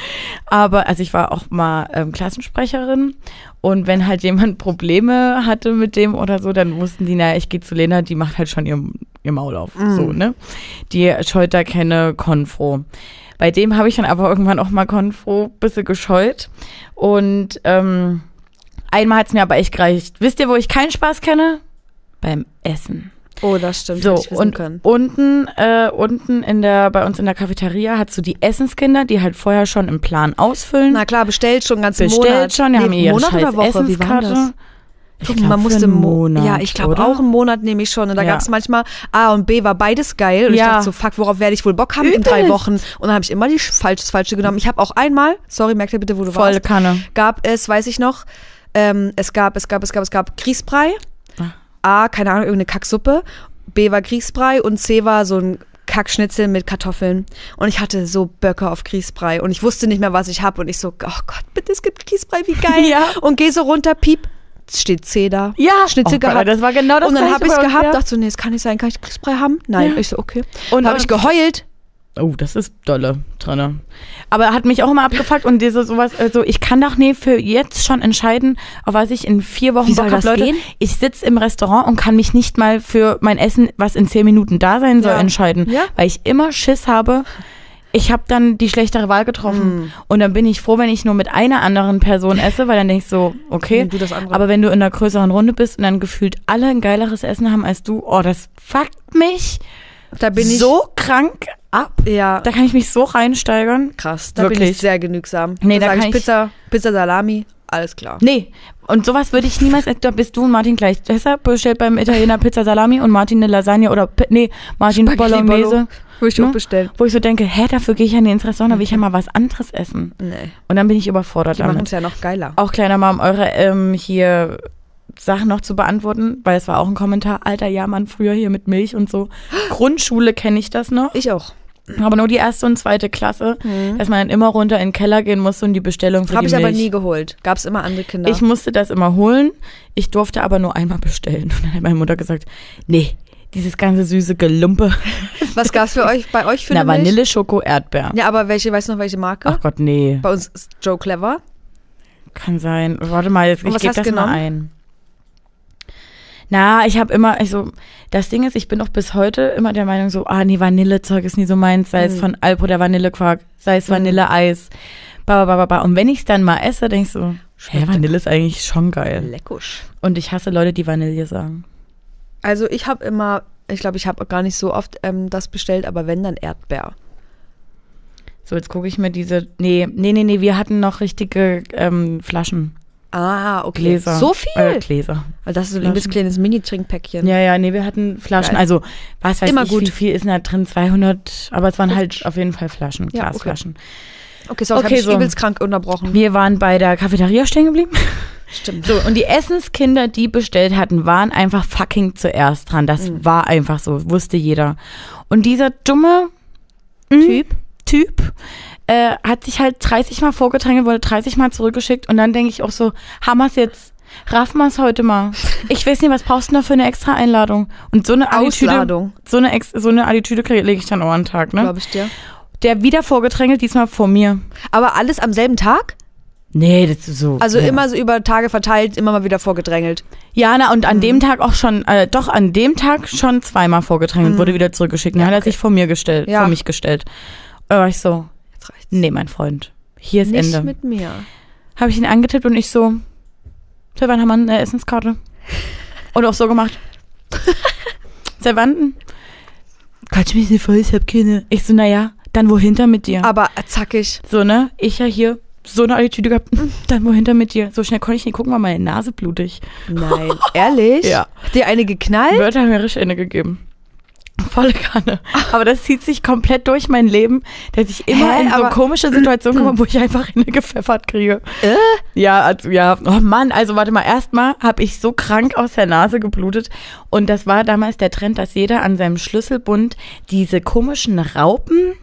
B: aber also ich war auch mal ähm, Klassensprecherin und wenn halt jemand Probleme hatte mit dem oder so, dann wussten die, naja, ich gehe zu Lena, die macht halt schon ihr, ihr Maul auf, so, ne? Die scheut da keine Konfro. Bei dem habe ich dann aber irgendwann auch mal Konfro bisschen gescheut und ähm, einmal hat es mir aber echt gereicht. Wisst ihr, wo ich keinen Spaß kenne? Beim Essen.
A: Oh, das stimmt.
B: So, und
A: können.
B: unten, äh, unten in der, bei uns in der Cafeteria hast du die Essenskinder, die halt vorher schon im Plan ausfüllen.
A: Na klar, bestellt schon ganz
B: bestellt
A: Monat.
B: schon, die
A: Nee,
B: haben ihre
A: Monat
B: scheiß Essenskarte. Ich
A: Guck,
B: glaub,
A: man musste
B: einen
A: Mo-
B: Monat,
A: Ja, ich glaube auch einen Monat nehme ich schon. Und da
B: Ja.
A: gab es manchmal A und B war beides geil. Und ich
B: Ja.
A: dachte so, fuck, worauf werde ich wohl Bock haben in drei. Wochen? Und dann habe ich immer die falsche, das Falsche genommen. Ich habe auch einmal, sorry, merkt ihr bitte, wo du
B: Volle
A: warst,
B: Kanne.
A: gab es, weiß ich noch, ähm, es gab, es gab, es gab, es gab Grießbrei.
B: Ah.
A: A, keine Ahnung, irgendeine Kacksuppe. B war Grießbrei und C war so ein Kackschnitzel mit Kartoffeln. Und ich hatte so Böcke auf Grießbrei. Und ich wusste nicht mehr, was ich habe. Und ich so, oh Gott, bitte, es gibt Grießbrei, wie geil.
B: Ja.
A: Und geh so runter, piep. Steht C da.
B: Ja,
A: Schnitzel
B: oh Gott,
A: gehabt.
B: das war genau das
A: und dann habe ich es gehabt,
B: ja.
A: dachte so, nee, das kann nicht sein, kann ich Grießbrei haben? Nein.
B: Ja.
A: Ich so, okay.
B: Und
A: habe ich geheult.
B: Oh, das ist dolle drinne. Aber hat mich auch immer abgefuckt und diese sowas, also ich kann doch nie für jetzt schon entscheiden, auf was ich in vier Wochen
A: Wie soll
B: Bock hab,
A: das
B: Leute.
A: gehen?
B: Ich sitze im Restaurant und kann mich nicht mal für mein Essen, was in zehn Minuten da sein soll,
A: Ja.
B: entscheiden.
A: Ja.
B: Weil ich immer Schiss habe. Ich habe dann die schlechtere Wahl getroffen. Und dann bin ich froh, wenn ich nur mit einer anderen Person esse, weil dann denke ich so, okay.
A: Du das.
B: Aber wenn du in einer größeren Runde bist und dann gefühlt alle ein geileres Essen haben als du, oh, das fuckt mich
A: Da bin ich.
B: so krank ab.
A: Ja.
B: Da kann ich mich so reinsteigern.
A: krass. Da bin
B: Wirklich.
A: ich sehr genügsam.
B: Nee, da
A: sag
B: kann
A: ich
B: ich-
A: Pizza, Pizza Salami, alles klar.
B: Nee, und sowas würde ich niemals, da bist du und Martin gleich. Deshalb bestellt beim Italiener Pizza Salami und Martin eine Lasagne oder, nee, Martin
A: Spaghetti
B: Bolognese.
A: Bolo. Würde ich
B: Ne?
A: auch bestellen.
B: Wo ich so denke, hä, dafür gehe ich ja nie ins Restaurant, da will ich ja mal was anderes essen.
A: Nee.
B: Und dann bin ich überfordert
A: Die machen
B: damit.
A: es ja noch geiler.
B: Auch kleiner Mal, um eure ähm, hier Sachen noch zu beantworten, weil es war auch ein Kommentar, alter, ja, Mann, früher hier mit Milch und so. Grundschule kenne ich das noch,
A: Ich auch.
B: Aber nur die erste und zweite Klasse, dass man dann immer runter in den Keller gehen musste und die Bestellung für
A: Habe
B: die
A: ich
B: Milch.
A: aber nie geholt. Gab es immer andere Kinder.
B: Ich musste das immer holen. Ich durfte aber nur einmal bestellen. Und dann hat meine Mutter gesagt, nee, dieses ganze süße Gelumpe.
A: Was gab es für euch, bei euch für
B: Na,
A: eine Milch?
B: Vanille, Schoko, Erdbeer.
A: Ja, aber welche, weißt du noch, welche Marke?
B: Ach Gott, nee.
A: Bei uns ist Joe Clever.
B: Kann sein. Warte mal, jetzt, ich gebe das
A: du
B: mal
A: genommen?
B: ein. Na, ich habe immer, also, das Ding ist, ich bin auch bis heute immer der Meinung so, ah, nee, Vanillezeug ist nie so meins, sei es
A: Mhm.
B: von Alpro der Vanillequark, sei es
A: Mhm.
B: Vanilleeis, ba, ba, ba, ba, ba. Und wenn ich es dann mal esse, denk ich so, hä, Vanille ist eigentlich schon geil.
A: Leckusch.
B: Und ich hasse Leute, die Vanille sagen.
A: Also ich habe immer, ich glaube, ich habe gar nicht so oft ähm, das bestellt, aber wenn, dann Erdbeer.
B: So, jetzt gucke ich mir diese. Nee, nee, nee, nee, wir hatten noch richtige ähm, Flaschen.
A: Ah, okay.
B: Gläser.
A: So viel?
B: Äh, Gläser.
A: Weil das ist so ein liebes kleines Mini-Trinkpäckchen.
B: Ja, ja, nee, wir hatten Flaschen.
A: Geil.
B: Also, was weiß
A: Immer
B: ich,
A: gut.
B: wie viel ist denn da drin? 200, aber es waren halt auf jeden Fall Flaschen,
A: Ja, okay.
B: Glasflaschen.
A: Okay, so, ich
B: Okay,
A: habe
B: so.
A: übelst krank unterbrochen.
B: Wir waren bei der Cafeteria stehen geblieben.
A: Stimmt.
B: So, und die Essenskinder, die bestellt hatten, waren einfach fucking zuerst dran. Das
A: Mhm.
B: war einfach so, wusste jeder. Und dieser dumme mm,
A: Typ?
B: Typ äh, hat sich halt 30 Mal vorgedrängelt, wurde 30 Mal zurückgeschickt und dann denke ich auch so, hammer's jetzt, raffen wir's heute mal. Ich weiß nicht, was brauchst du denn da für eine extra Einladung? Und so eine Attitüde,
A: Ausladung,
B: so eine, Ex so eine Attitüde lege ich dann auch an den Tag, ne?
A: glaube ich dir.
B: Der wieder vorgedrängelt, diesmal vor mir.
A: Aber alles am selben Tag?
B: Nee, das ist so.
A: Also
B: ja.
A: immer so über Tage verteilt, immer mal wieder vorgedrängelt.
B: Ja, na, und an
A: Mhm.
B: dem Tag auch schon, äh, doch an dem Tag schon zweimal vorgedrängt und
A: Mhm.
B: wurde wieder zurückgeschickt. Dann
A: Ja,
B: hat er
A: okay.
B: sich vor mir gestellt,
A: Ja.
B: vor mich gestellt. Da war ich so. Nee, mein Freund, hier ist
A: Nicht
B: Ende.
A: mit mir.
B: Habe ich ihn angetippt und ich so, seit wann haben wir eine Essenskarte? Und auch so gemacht. seit wann? Quatsch mich nicht voll, ich hab keine. Ich so, naja, dann wohinter mit dir?
A: Aber zackig.
B: So, ne? Ich ja hier so eine Attitüde gehabt, "Hm, dann wohinter mit dir? So schnell konnte ich nicht gucken, war meine Nase blutig.
A: Nein. Ehrlich?
B: Ja.
A: Hat dir eine geknallt?
B: Wörter haben mir richtig Ende gegeben. Volle Kanne. Aber das zieht sich komplett durch mein Leben, dass ich immer
A: Hä?
B: in so komische Situationen komme, wo ich einfach eine gepfeffert kriege.
A: Äh?
B: Ja, also, ja. Oh Mann, also warte mal, erstmal habe ich so krank aus der Nase geblutet. Und das war damals der Trend, dass jeder an seinem Schlüsselbund diese komischen Raupen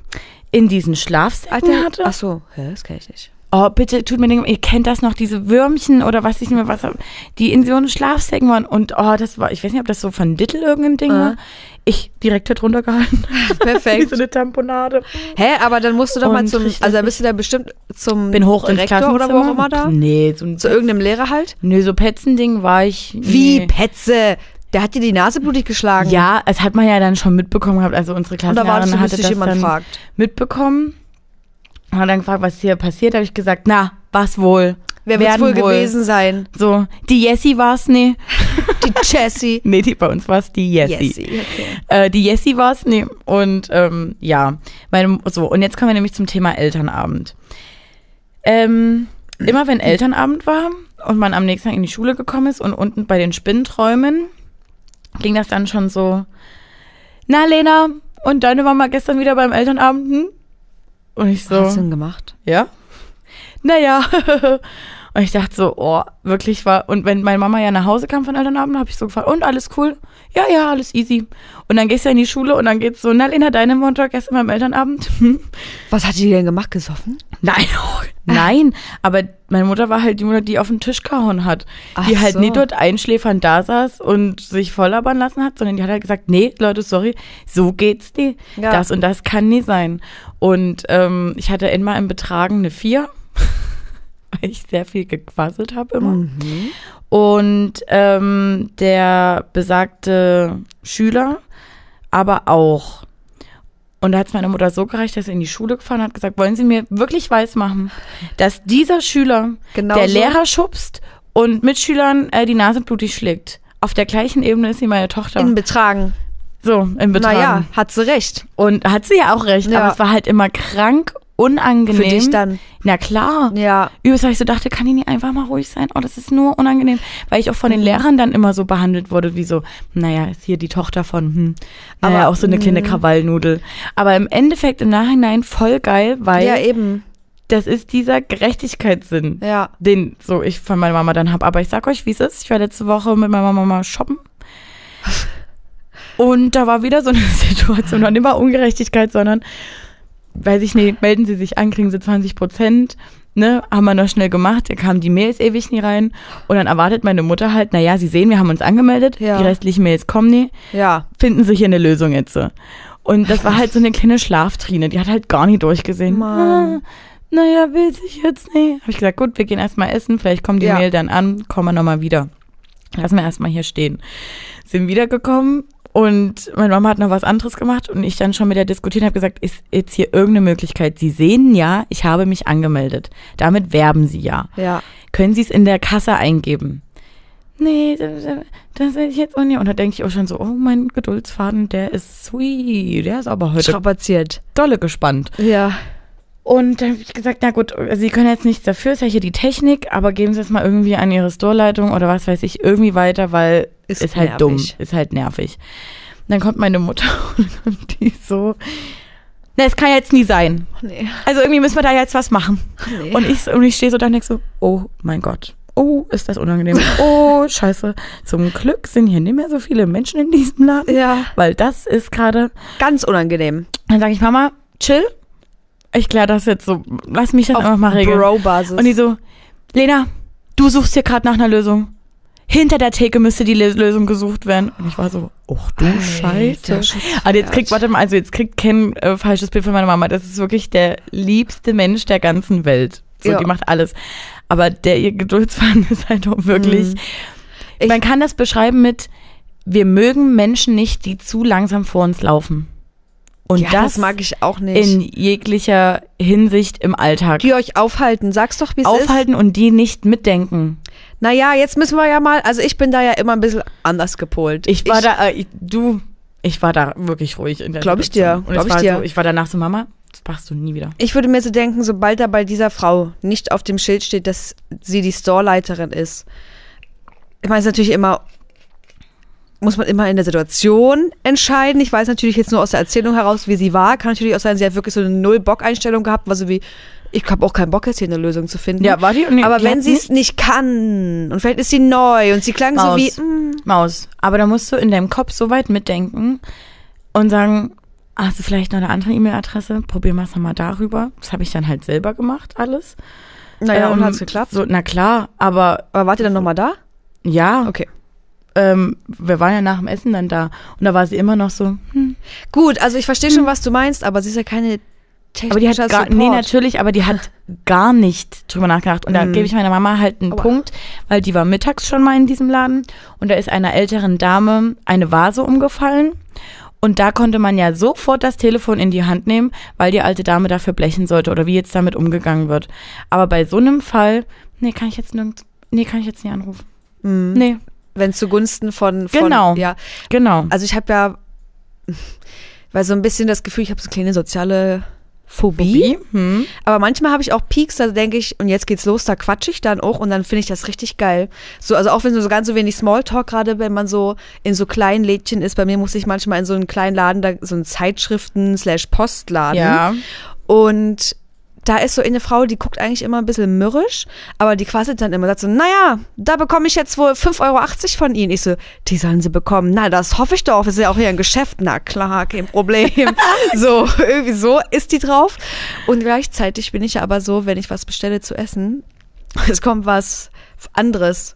B: in diesen Schlafsäcken hatte.
A: Ach so, hä, das kenne ich nicht.
B: Oh, bitte, tut mir den, ihr kennt das noch, diese Würmchen oder was ich nicht mehr was, die in so einen Schlafsäcken waren. Und oh, das war, ich weiß nicht, ob das so von Dittel irgendein Ding
A: Ah.
B: war. Ich direkt da drunter gehalten. Wie
A: Perfekt.
B: so eine Tamponade.
A: Hä, aber dann musst du doch mal
B: Und
A: zum,
B: richtig
A: also da bist du da bestimmt zum
B: Bin hoch
A: Direktor oder wo auch immer da?
B: Nee, so ein
A: Zu irgendeinem Lehrer halt?
B: Nö, so Petzending war ich.
A: Wie
B: Nee.
A: Petze? Der hat dir die Nase blutig geschlagen.
B: Ja, es hat man ja dann schon mitbekommen gehabt. Also unsere Klassenlehrerin hatte
A: dich
B: das
A: jemand
B: dann
A: fragt.
B: mitbekommen. Und hat dann gefragt, was hier passiert. habe ich gesagt, na, was wohl?
A: Wer wird wohl gewesen sein?
B: So, die Jessie war's, nee.
A: Die Jessie.
B: Nee, die, bei uns war's die Jessie.
A: Jessie, okay.
B: Äh, die Jessie war's, nee. Und ähm, ja, meine, so, und jetzt kommen wir nämlich zum Thema Elternabend. Ähm, immer wenn Elternabend war und man am nächsten Tag in die Schule gekommen ist und unten bei den Spinnträumen ging das dann schon so, na Lena, und deine Mama gestern wieder beim Elternabend? Hm? Und ich so,
A: hast du denn gemacht?
B: ja? Naja. Und ich dachte so, oh, wirklich war. Und wenn meine Mama ja nach Hause kam von Elternabend, habe ich so gefragt, und alles cool? Ja, ja, alles easy. Und dann gehst du in die Schule und dann geht's so, na Lena, deine Mutter gestern beim Elternabend? Hm?
A: Was hat die denn gemacht? Gesoffen?
B: Nein, nein. Aber meine Mutter war halt die Mutter, die auf den Tisch gehauen hat. die
A: Ach
B: halt
A: so.
B: nicht dort einschläfernd da saß und sich volllabern lassen hat, sondern die hat halt gesagt, nee, Leute, sorry, so geht's dir.
A: Ja.
B: Das und das kann nie sein. Und ähm, ich hatte immer im Betragen eine Vier, weil ich sehr viel gequasselt habe immer.
A: Mhm.
B: Und ähm, der besagte Schüler aber auch. Und da hat es meiner Mutter so gereicht, dass sie in die Schule gefahren hat, gesagt, wollen Sie mir wirklich weismachen, dass dieser Schüler
A: Genau
B: der
A: so?
B: Lehrer schubst und Mitschülern äh, die Nase blutig schlägt. Auf der gleichen Ebene ist sie meine Tochter.
A: In Betragen.
B: so, im Betragen.
A: Naja, hat sie recht.
B: Und hat sie ja auch recht,
A: Ja.
B: aber es war halt immer krank, unangenehm.
A: Für dich dann.
B: Na klar.
A: Ja.
B: Übelst, weil ich so dachte, kann die nicht einfach mal ruhig sein? Oh, das ist nur unangenehm. Weil ich auch von den
A: Mhm.
B: Lehrern dann immer so behandelt wurde, wie so, naja, ist hier die Tochter von, hm,
A: Aber,
B: naja, auch so eine kleine
A: mm.
B: Krawallnudel. Aber im Endeffekt, im Nachhinein voll geil, weil
A: Ja, eben.
B: das ist dieser Gerechtigkeitssinn,
A: Ja.
B: den so ich von meiner Mama dann habe. Aber ich sag euch, wie es ist. Ich war letzte Woche mit meiner Mama shoppen. Und da war wieder so eine Situation, und immer Ungerechtigkeit, sondern, weiß ich nicht, melden Sie sich an, kriegen Sie 20 Prozent, ne, haben wir noch schnell gemacht, da kamen die Mails ewig nie rein und dann erwartet meine Mutter halt, naja, Sie sehen, wir haben uns angemeldet,
A: Ja.
B: die restlichen Mails kommen nie,
A: Ja.
B: finden Sie hier eine Lösung jetzt. Und das war halt so eine kleine Schlaftrine, die hat halt gar nicht durchgesehen.
A: Mann.
B: Ah, naja, will sich jetzt nicht. Habe ich gesagt, gut, wir gehen erstmal essen, vielleicht kommt die
A: Ja.
B: Mail dann an, kommen wir nochmal wieder. Lassen wir erstmal hier stehen. Sind wiedergekommen und meine Mama hat noch was anderes gemacht und ich dann schon mit der diskutiert habe gesagt, ist jetzt hier irgendeine Möglichkeit? Sie sehen ja, ich habe mich angemeldet. Damit werben Sie ja.
A: Ja.
B: Können Sie es in der Kasse eingeben? Nee, das, das will ich jetzt auch nicht. Und da denke ich auch schon so, oh, mein Geduldsfaden, der ist sweet. Der ist aber heute
A: Strapaziert.
B: dolle gespannt.
A: Ja.
B: Und dann habe ich gesagt, na gut, Sie können jetzt nichts dafür, ist ja hier die Technik, aber geben Sie es mal irgendwie an Ihre Storeleitung oder was weiß ich, irgendwie weiter, weil
A: Ist
B: ist, halt dumm, ist halt nervig. Und dann kommt meine Mutter und die so, na, es kann jetzt nie sein.
A: Nee.
B: Also irgendwie müssen wir da jetzt was machen.
A: nee.
B: Und ich, und ich stehe so da und denk so, oh mein Gott. Oh, ist das unangenehm. Oh, scheiße. Zum Glück sind hier nicht mehr so viele Menschen in diesem Laden.
A: ja.
B: Weil das ist gerade
A: Ganz unangenehm.
B: dann sage ich, Mama, chill. Ich kläre das jetzt so. Lass mich das einfach mal regeln.
A: Bro-Basis.
B: Und die so, Lena, du suchst hier gerade nach einer Lösung. Hinter der Theke müsste die Lösung gesucht werden. Und ich war so, ach du Scheiße. Aber jetzt kriegt, warte mal, also jetzt kriegt kein äh, falsches Bild von meiner Mama. Das ist wirklich der liebste Mensch der ganzen Welt. So,
A: Ja.
B: die macht alles. Aber der ihr Geduldsfaden ist halt auch wirklich.
A: Mhm. Ich-
B: Man kann das beschreiben mit, wir mögen Menschen nicht, die zu langsam vor uns laufen. Und
A: ja, das, mag ich auch nicht.
B: in jeglicher Hinsicht im Alltag.
A: die euch aufhalten. Sag's doch, wie es ist.
B: Aufhalten und die nicht mitdenken.
A: Naja, jetzt müssen wir ja mal, also ich bin da ja immer ein bisschen anders gepolt.
B: Ich war da, äh, ich, du, ich war da wirklich ruhig in der
A: Glaub ich dir, glaub
B: ich
A: ich
B: war
A: dir.
B: So, ich war danach so, Mama, das machst du nie wieder.
A: Ich würde mir so denken, sobald da bei dieser Frau nicht auf dem Schild steht, dass sie die Storeleiterin ist. Ich meine, es ist natürlich immer muss man immer in der Situation entscheiden. Ich weiß natürlich jetzt nur aus der Erzählung heraus, wie sie war. Kann natürlich auch sein, sie hat wirklich so eine Null-Bock-Einstellung gehabt, war so wie, ich habe auch keinen Bock jetzt hier eine Lösung zu finden.
B: Ja, war die? Und die-
A: Aber
B: die
A: wenn sie es nicht kann und vielleicht ist sie neu und sie klang so
B: Maus.
A: wie, mm,
B: Maus. Aber da musst du in deinem Kopf so weit mitdenken und sagen, hast du vielleicht noch eine andere E-Mail-Adresse? Probieren wir es nochmal darüber. Das habe ich dann halt selber gemacht, alles.
A: naja, und
B: Ähm,
A: hat's geklappt.
B: So, na klar, aber
A: Aber wart ihr dann nochmal da?
B: ja,
A: Okay.
B: Ähm, wir waren ja nach dem Essen dann da und da war sie immer noch so, hm.
A: Gut, also ich verstehe schon, was du meinst, aber sie ist ja keine technische
B: aber die hat gar,
A: Support.
B: nee, natürlich, aber die hat gar nicht drüber nachgedacht. Und da
A: Mhm.
B: gebe ich meiner Mama halt einen
A: Aua.
B: Punkt, weil die war mittags schon mal in diesem Laden und da ist einer älteren Dame eine Vase umgefallen. Und da konnte man ja sofort das Telefon in die Hand nehmen, weil die alte Dame dafür blechen sollte oder wie jetzt damit umgegangen wird. Aber bei so einem Fall, nee, kann ich jetzt nirgends, nee, kann ich jetzt nicht anrufen.
A: Mhm.
B: Nee,
A: Wenn zugunsten von, von
B: Genau.
A: ja.
B: genau.
A: Also ich habe ja, weil so ein bisschen das Gefühl, ich habe so eine kleine soziale Phobie.
B: Hm.
A: Aber manchmal habe ich auch Peaks, da denke ich, und jetzt geht's los, da quatsche ich dann auch und dann finde ich das richtig geil. So, also auch wenn so ganz so wenig Smalltalk, gerade wenn man so in so kleinen Lädchen ist, bei mir muss ich manchmal in so einen kleinen Laden, da, so einen Zeitschriften slash Postladen.
B: Ja.
A: Und da ist so eine Frau, die guckt eigentlich immer ein bisschen mürrisch, aber die quasselt dann immer, sagt so, naja, da bekomme ich jetzt wohl 5,80 Euro von Ihnen. Ich so, die sollen sie bekommen. Na, das hoffe ich doch, ist ja auch hier ein Geschäft. Na klar, kein Problem. so, irgendwie so ist die drauf. Und gleichzeitig bin ich ja aber so, wenn ich was bestelle zu essen, es kommt was anderes,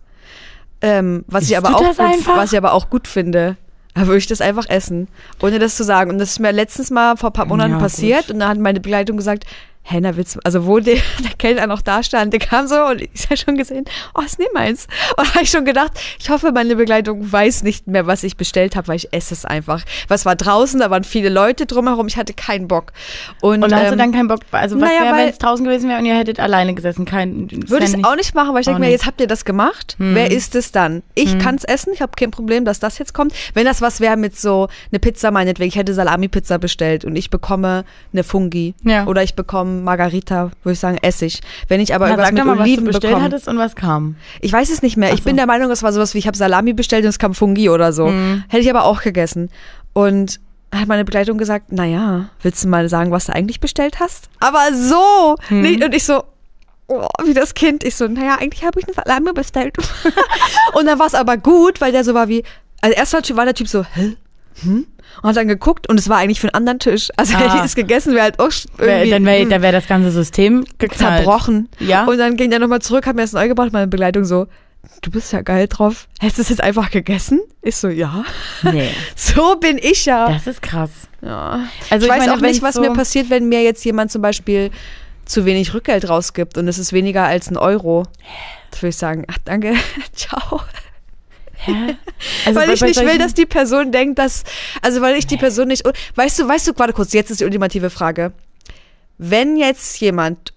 A: ähm, was ich aber auch gut, was ich aber auch gut finde. Da würde ich das einfach essen, ohne das zu sagen. Und das ist mir letztens mal vor ein paar Monaten
B: Ja,
A: passiert.
B: gut.
A: Und da hat meine Begleitung gesagt, hä, na willst du, also wo der, der Kellner noch da stand, der kam so und ich habe schon gesehen, oh, ist nicht meins. Und da habe ich schon gedacht, ich hoffe, meine Begleitung weiß nicht mehr, was ich bestellt habe, weil ich esse es einfach. Was war draußen, da waren viele Leute drumherum, ich hatte keinen Bock. Und,
B: Und hast du
A: ähm,
B: dann keinen Bock, also was
A: naja,
B: wäre,
A: weil-
B: wenn es draußen gewesen wäre und ihr hättet alleine gesessen? Kein,
A: Würde ich es auch nicht machen, weil ich denke mir, jetzt habt ihr das gemacht.
B: Hm.
A: Wer isst es dann? Ich
B: Hm.
A: kann es essen, ich habe kein Problem, dass das jetzt kommt. Wenn das was wäre mit so eine Pizza meinetwegen, ich hätte Salami-Pizza bestellt und ich bekomme eine Fungi
B: Ja.
A: oder ich bekomme Margarita, würde ich sagen, Essig. Wenn ich aber
B: Na,
A: irgendwas
B: sag
A: mit
B: mal, was du
A: Oliven
B: bestellt
A: bekomme.
B: hattest und was kam.
A: Ich weiß es nicht mehr.
B: Ach
A: Ich bin
B: so.
A: der Meinung, es war sowas wie, ich habe Salami bestellt und es kam Fungi oder so.
B: Mhm.
A: Hätte ich aber auch gegessen. Und hat meine Begleitung gesagt, naja, willst du mal sagen, was du eigentlich bestellt hast? Aber so!
B: Mhm.
A: Nicht, und ich so, oh, wie das Kind. Ich so, naja, eigentlich habe ich eine Salami bestellt. und dann war es aber gut, weil der so war wie, also erst war der Typ- war der Typ so, hä? Hm? Und hat dann geguckt und es war eigentlich für einen anderen Tisch. Also
B: Ah.
A: hätte ich es gegessen, wäre halt auch irgendwie
B: dann wäre
A: hm,
B: wär das ganze System geknallt.
A: zerbrochen.
B: Ja.
A: Und dann ging der nochmal zurück, hat mir das neu gebracht, meine Begleitung so, du bist ja geil drauf. Hättest du es jetzt einfach gegessen? Ich so, ja.
B: Nee,
A: So bin ich ja.
B: das ist krass.
A: ja.
B: Also
A: ich weiß
B: meine,
A: auch nicht, was
B: so,
A: mir passiert, wenn mir jetzt jemand zum Beispiel zu wenig Rückgeld rausgibt und es ist weniger als ein Euro. Da würde ich sagen, ach danke, ciao.
B: Hä? Also
A: weil ich nicht will, dass die Person denkt, dass, also weil ich die Person nicht, weißt du, weißt du, warte kurz, jetzt ist die ultimative Frage. Wenn jetzt jemand,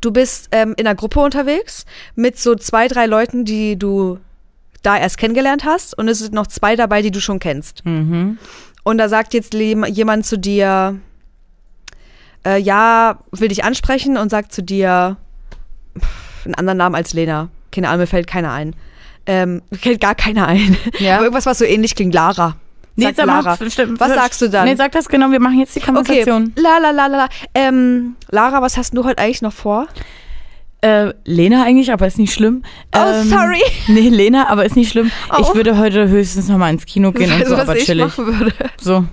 A: du bist ähm, in einer Gruppe unterwegs mit so zwei, drei Leuten, die du da erst kennengelernt hast und es sind noch zwei dabei, die du schon kennst.
B: Mhm.
A: Und da sagt jetzt jem- jemand zu dir, äh, ja, will dich ansprechen und sagt zu dir einen anderen Namen als Lena. Keine Ahnung, mir fällt keiner ein. Ähm, fällt gar keiner ein.
B: Ja.
A: Aber irgendwas, was so ähnlich klingt, Lara.
B: Nee, sag
A: Lara.
B: stimmt.
A: Was sagst du dann?
B: Nee, sag das genau, wir machen jetzt die
A: Okay,
B: Konversation.
A: la la la la la. Ähm, Lara, was hast du heute eigentlich noch vor?
B: Äh, Lena eigentlich, aber ist nicht schlimm.
A: Oh,
B: Ähm,
A: sorry.
B: Nee, Lena, aber ist nicht schlimm.
A: Oh.
B: Ich würde heute höchstens nochmal ins Kino gehen und so,
A: was
B: aber
A: ich
B: chillig.
A: machen würde?
B: So.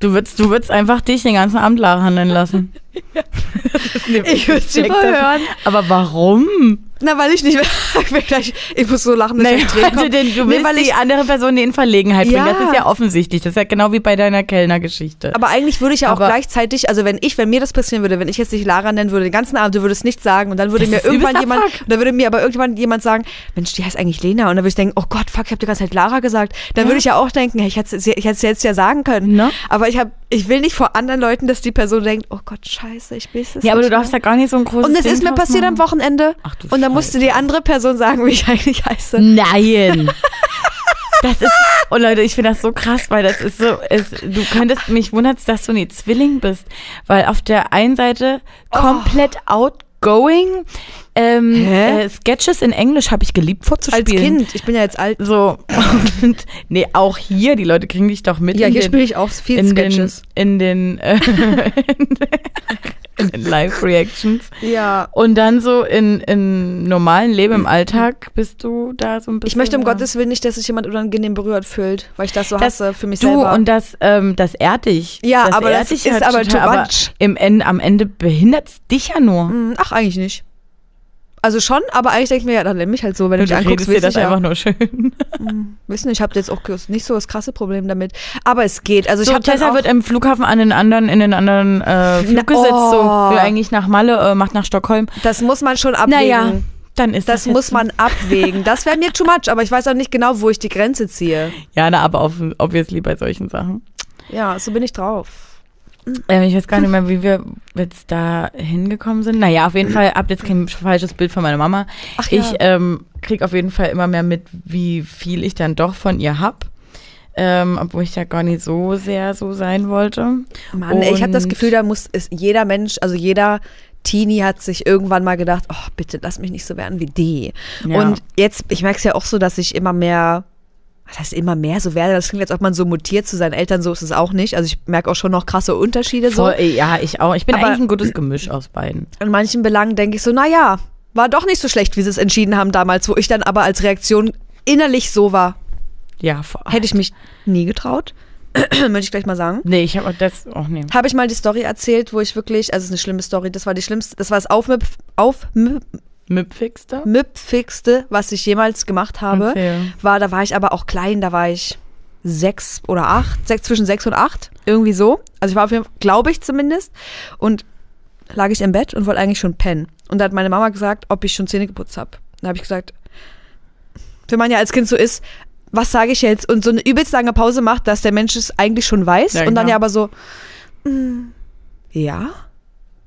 B: Du würdest, du würdest einfach dich den ganzen Abend Lara nennen lassen.
A: Ich würde sie überhören.
B: Aber warum?
A: Na, weil ich nicht ich will gleich, ich muss so lachen, dass
B: Nee,
A: ich Tränen
B: also den, du
A: Nee,
B: willst
A: weil
B: die
A: ich-
B: andere Person in Verlegenheit bringen.
A: Ja.
B: Das ist ja offensichtlich. Das ist ja genau wie bei deiner Kellnergeschichte.
A: Aber eigentlich würde ich ja auch
B: Aber-
A: gleichzeitig, also wenn ich, wenn mir das passieren würde, wenn ich jetzt dich Lara nennen würde, den ganzen Abend, du würdest nichts sagen und dann würde
B: Das
A: mir irgendwann jemand,
B: Fuck.
A: da würde mir aber irgendwann jemand sagen, Mensch, die heißt eigentlich Lena und dann würde ich denken, oh Gott, fuck, ich habe die ganze Zeit Lara gesagt. Dann
B: Ja.
A: würde ich ja auch denken, ich hätte es jetzt ja sagen können.
B: Ne?
A: Aber ich habe, ich will nicht vor anderen Leuten, dass die Person denkt, oh Gott, scheiße, ich weiß es
B: Ja, aber du
A: nicht
B: darfst
A: mehr.
B: ja gar nicht so ein großes
A: Und es
B: Ding
A: ist mir passiert am
B: machen.
A: Wochenende
B: Ach du
A: und dann musste die andere Person sagen, wie ich eigentlich heiße.
B: Nein. Das ist, oh Leute, ich finde das so krass, weil das ist so, es, du könntest, mich wundert dass du nie Zwilling bist, weil auf der einen Seite komplett out, Going. Ähm,
A: Hä?
B: äh, Sketches in Englisch habe ich geliebt
A: Als
B: vorzuspielen.
A: Kind. Ich bin ja jetzt alt.
B: So. Und, nee, auch hier, die Leute kriegen dich doch mit
A: Ja, hier
B: den,
A: spiele ich auch viel
B: in den,
A: Sketches.
B: in den, äh, in Live-Reactions.
A: Ja.
B: Und dann so in, in normalen Leben im Alltag bist du da so ein bisschen.
A: Ich möchte um. Gottes Willen nicht, dass sich jemand unangenehm berührt fühlt, weil ich das so
B: Das-
A: hasse für mich
B: Du,
A: selber.
B: und das, ähm, das ehrt dich.
A: Ja, aber
B: ehrt
A: das
B: dich
A: ist aber too
B: total,
A: much.
B: im Ende, am Ende behindert es dich ja nur.
A: Mm, Ach, eigentlich nicht. Also schon, aber eigentlich denke ich mir, ja, dann nimm mich halt so, wenn du
B: Du
A: mich anguckst,
B: dir das
A: ich
B: einfach
A: ja.
B: nur schön.
A: Wissen, ich habe jetzt auch nicht so das krasse Problem damit. Aber es geht. Also ich
B: So,
A: habe
B: Tessa
A: auch,
B: wird im Flughafen an den anderen, in den anderen äh, Flug
A: Na,
B: gesetzt, so
A: oh.
B: will eigentlich nach Malle, äh, macht nach Stockholm.
A: das muss man schon abwägen.
B: Naja, dann ist das.
A: Das muss
B: so.
A: man abwägen. Das wäre mir too much, aber ich weiß auch nicht genau, wo ich die Grenze ziehe.
B: Ja, na, aber auf, obviously bei solchen Sachen.
A: Ja, so bin ich drauf.
B: Ähm, ich weiß gar nicht mehr, wie wir jetzt da hingekommen sind. Naja, auf jeden Fall, habt jetzt kein falsches Bild von meiner Mama.
A: Ach ja.
B: Ich ähm, krieg auf jeden Fall immer mehr mit, wie viel ich dann doch von ihr hab. Ähm, obwohl ich ja gar nicht so sehr so sein wollte.
A: Mann, ich habe das Gefühl, da muss es jeder Mensch, also jeder Teenie hat sich irgendwann mal gedacht, oh, bitte lass mich nicht so werden wie die.
B: Ja.
A: Und jetzt, ich merke es ja auch so, dass ich immer mehr, was heißt immer mehr so werde, das klingt, als ob man so mutiert zu seinen Eltern, so ist es auch nicht. Also ich merke auch schon noch krasse Unterschiede so.
B: Voll, ja, ich auch. Ich bin
A: Aber-
B: eigentlich ein gutes Gemisch aus beiden.
A: In manchen Belangen denke ich so, naja, war doch nicht so schlecht, wie sie es entschieden haben damals, wo ich dann aber als Reaktion innerlich so war.
B: Ja, vor
A: Hätte ich mich nie getraut. Möchte ich gleich mal sagen.
B: Nee, ich habe das auch nicht.
A: Habe ich mal die Story erzählt, wo ich wirklich, also es ist eine schlimme Story, das war die schlimmste, das war das Aufmüpf, Aufmüpf,
B: Müpfigster?
A: müpfigste, was ich jemals gemacht habe.
B: Erzähl.
A: War, da war ich aber auch klein, da war ich sechs oder acht, sechs, zwischen sechs und acht, irgendwie so. Also ich war auf jeden Fall, glaube ich zumindest. Und lag ich im Bett und wollte eigentlich schon pennen. Und da hat meine Mama gesagt, ob ich schon Zähne geputzt habe. Da habe ich gesagt, wenn man ja als Kind so ist, was sage ich jetzt? Und so eine übelst lange Pause macht, dass der Mensch es eigentlich schon weiß.
B: Ja,
A: und dann
B: genau.
A: ja aber so, mm, ja.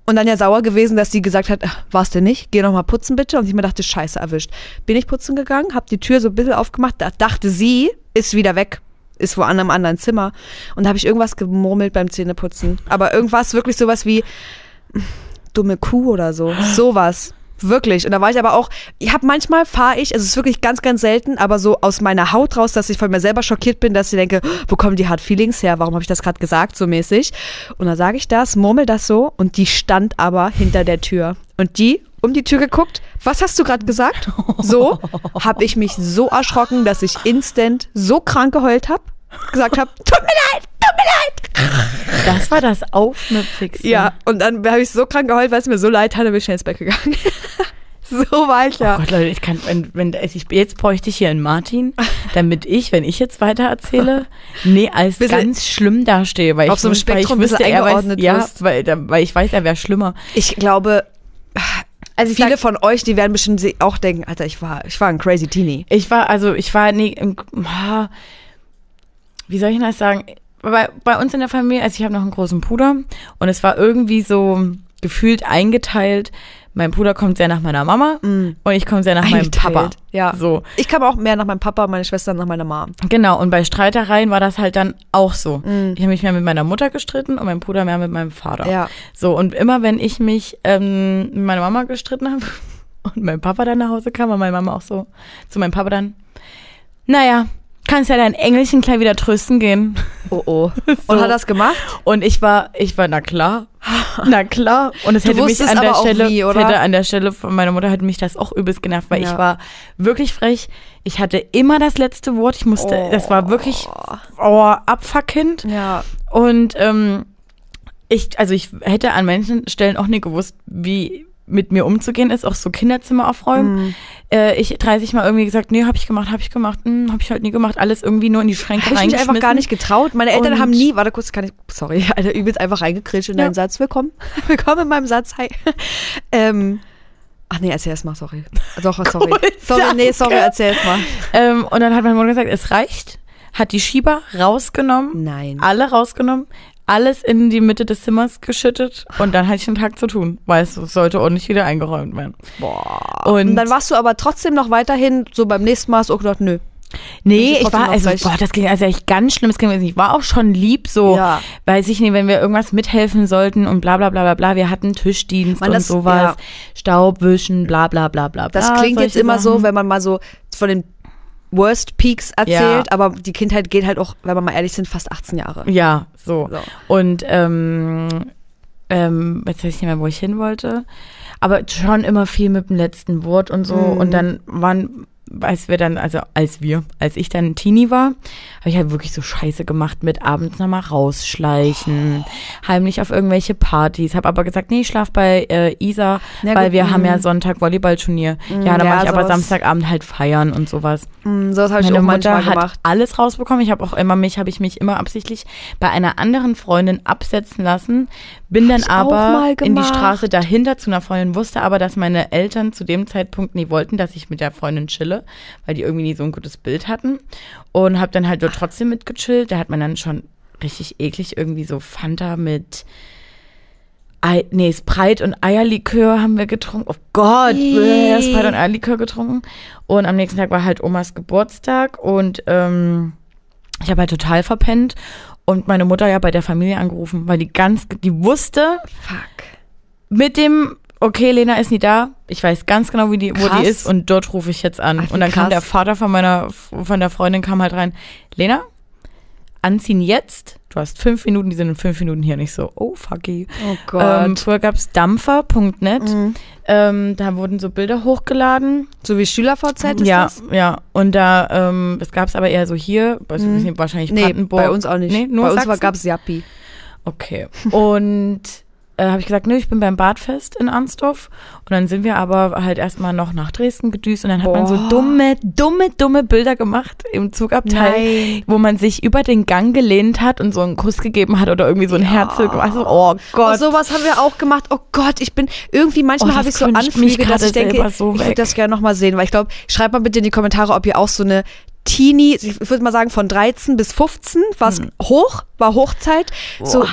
A: Und dann ja sauer gewesen, dass sie gesagt hat, "Ach, war's denn nicht? Geh noch mal putzen bitte. Und ich mir dachte, scheiße, erwischt. Bin ich putzen gegangen, hab die Tür so ein bisschen aufgemacht, da dachte sie, ist wieder weg. Ist wo an einem anderen Zimmer. Und da habe ich irgendwas gemurmelt beim Zähneputzen. Aber irgendwas, wirklich sowas wie dumme Kuh oder so. Sowas. Wirklich. Und da war ich aber auch, ich habe manchmal fahre ich, also es ist wirklich ganz, ganz selten, aber so aus meiner Haut raus, dass ich von mir selber schockiert bin, dass ich denke, wo kommen die Hard Feelings her? Warum habe ich das gerade gesagt, so mäßig? Und dann sage ich das, murmel das so und die stand aber hinter der Tür. Und die um die Tür geguckt, was hast du gerade gesagt? So habe ich mich so erschrocken, dass ich instant so krank geheult habe, gesagt habe, tut mir leid, tut mir leid.
B: Das war das Aufmüpfigste.
A: Ja, und dann habe ich so krank geheult, weil es mir so leid hat, dann bin ich schnell ins Bett gegangen. so war ich ja.
B: Oh Gott, Leute, ich kann, wenn, wenn ich, jetzt bräuchte ich hier einen Martin, damit ich, wenn ich jetzt weiter erzähle, nee, als
A: Bisschen-
B: ganz schlimm dastehe, weil
A: Auf
B: ich,
A: so einem
B: weil ich
A: Spektrum ein bisschen
B: wüsste, er weiß,
A: eingeordnet
B: ja, weil, weil ich weiß, er wäre schlimmer.
A: Ich glaube,
B: Also ich
A: viele
B: sag,
A: von euch, die werden bestimmt auch denken, Alter, ich war, ich war ein crazy Teenie.
B: ich war, also ich war nie, im, ah, wie soll ich denn das sagen? Bei, bei uns in der Familie, also ich habe noch einen großen Bruder und es war irgendwie so gefühlt eingeteilt. Mein Bruder kommt sehr nach meiner Mama und ich komme sehr nach meinem Papa.
A: ja.
B: So.
A: Ich kam auch mehr nach meinem Papa, meine Schwester nach meiner Mom.
B: Genau, und bei Streitereien war das halt dann auch so.
A: Mhm.
B: Ich habe mich mehr mit meiner Mutter gestritten und mein Bruder mehr mit meinem Vater.
A: Ja.
B: So, und immer wenn ich mich ähm, mit meiner Mama gestritten habe und mein Papa dann nach Hause kam, war meine Mama auch so zu meinem Papa dann, naja, kannst ja dein Engelchen gleich wieder trösten gehen.
A: Oh oh. Und hat das gemacht?
B: Und ich war, ich war, na klar, na klar. Und es
A: Du
B: hätte mich an der Stelle,
A: wie,
B: hätte an der Stelle von meiner Mutter hätte mich das auch übelst genervt, weil
A: Ja.
B: ich war wirklich frech. Ich hatte immer das letzte Wort. Ich musste,
A: Oh.
B: das war wirklich oh, abfuckend.
A: Ja.
B: Und ähm, ich, also ich hätte an manchen Stellen auch nie gewusst, wie mit mir umzugehen ist, auch so Kinderzimmer aufräumen.
A: Mhm.
B: Äh, ich 30 Mal irgendwie gesagt, nee, habe ich gemacht, habe ich gemacht, hm, habe ich halt nie gemacht, alles irgendwie nur in die Schränke
A: Habe ich mich
B: reingeschmissen.
A: einfach gar nicht getraut. Meine Eltern
B: Und-
A: haben nie, warte kurz, kann ich, sorry, Alter, übelst einfach reingekritscht in
B: Ja.
A: deinen Satz. Willkommen. Willkommen in meinem Satz. Hi. ähm, ach nee, erzähl erst mal, sorry. Doch, sorry.
B: Cool,
A: sorry, nee, sorry, erzähl erst mal.
B: Ähm, und dann hat meine Mutter gesagt, es reicht, hat die Schieber rausgenommen,
A: Nein.
B: alle rausgenommen, alles in die Mitte des Zimmers geschüttet und dann hatte ich einen Tag zu tun, weil es sollte ordentlich wieder eingeräumt werden.
A: Boah.
B: Und,
A: Und dann warst du aber trotzdem noch weiterhin, so beim nächsten Mal hast du auch gedacht, nö.
B: Nee,
A: ich
B: war, also, boah, das klingt also echt ganz schlimm. Das klingt, ich war auch schon lieb, so,
A: Ja.
B: weiß ich nicht, wenn wir irgendwas mithelfen sollten und bla bla bla bla bla. Wir hatten Tischdienst
A: Mann,
B: und
A: das-
B: sowas,
A: ja.
B: Staubwischen, bla bla bla bla.
A: Das
B: bla,
A: klingt jetzt immer so,
B: Sachen.
A: wenn man mal so von den Worst Peaks erzählt, aber die Kindheit geht halt auch, wenn wir mal ehrlich sind, fast 18 Jahre.
B: Ja, so.
A: So.
B: Und ähm, ähm, jetzt weiß ich nicht mehr, wo ich hin wollte. Aber schon immer viel mit dem letzten Wort und so.
A: Mhm.
B: Und dann waren, als wir dann, also als wir, als ich dann Teenie war, habe ich halt wirklich so Scheiße gemacht mit abends nochmal rausschleichen, heimlich auf irgendwelche Partys. Habe aber gesagt, nee, ich schlaf bei äh, Isa,
A: Ja,
B: weil
A: gut,
B: wir haben ja
A: mhm.
B: Sonntag Volleyballturnier. Ja, dann
A: ja,
B: mache ich aber. Samstagabend halt feiern und sowas.
A: Mm, sowas habe ich
B: Meine
A: auch
B: Mutter
A: manchmal
B: hat
A: gemacht.
B: alles rausbekommen. Ich habe auch immer mich, habe ich mich immer absichtlich bei einer anderen Freundin absetzen lassen. Bin dann aber in die. Straße dahinter zu einer Freundin, wusste aber, dass meine Eltern zu dem Zeitpunkt nie wollten, dass ich mit der Freundin chille, weil die irgendwie nie so ein gutes Bild hatten. Und habe dann halt dort trotzdem mitgechillt. Da hat man dann schon richtig eklig irgendwie so Fanta mit Ei, nee, Sprite und Eierlikör haben wir getrunken. Oh Gott, bäh, Sprite und Eierlikör getrunken. Und am nächsten Tag war halt Omas Geburtstag und ähm, ich habe halt total verpennt und meine Mutter ja bei der Familie angerufen, weil die ganz, die wusste
A: Fuck.
B: mit dem, okay, Lena ist nie da, ich weiß ganz genau, wie die, wo
A: Krass.
B: die ist und dort rufe ich jetzt an.
A: Ach,
B: und dann kam
A: krass.
B: der Vater von meiner, von der Freundin kam halt rein, Lena, anziehen jetzt. Du hast fünf Minuten, die sind in fünf Minuten hier nicht so. Oh, fucky.
A: Oh Gott. Mhm.
B: Ähm, früher gab's dampfer.net. Ähm, da wurden so Bilder hochgeladen.
A: so wie SchülerVZ ist
B: ja,
A: das?
B: ja. Und da, ähm, das gab's aber eher so hier, also, nicht, wahrscheinlich
A: Nee,
B: Brandenburg.
A: bei uns auch nicht.
B: Nee, nur
A: bei uns gab es Yappi.
B: Okay. Und äh, habe ich gesagt, nö, ich bin beim Badfest in Arnsdorf. Und dann sind wir aber halt erstmal noch nach Dresden gedüst und dann hat man so
A: Boah.
B: dumme, dumme, dumme Bilder gemacht im Zugabteil,
A: Nein.
B: wo man sich über den Gang gelehnt hat und so einen Kuss gegeben hat oder irgendwie so ein Herz gemacht. So, oh Gott.
A: sowas haben wir auch gemacht. Oh Gott, ich bin irgendwie manchmal
B: Oh,
A: habe ich so Anflüge, dass ich denke,
B: so
A: ich würde das gerne nochmal sehen, weil ich glaube, schreibt mal bitte in die Kommentare, ob ihr auch so eine Teenie, ich würde mal sagen von 13 bis 15, war es hoch, war Hochzeit, so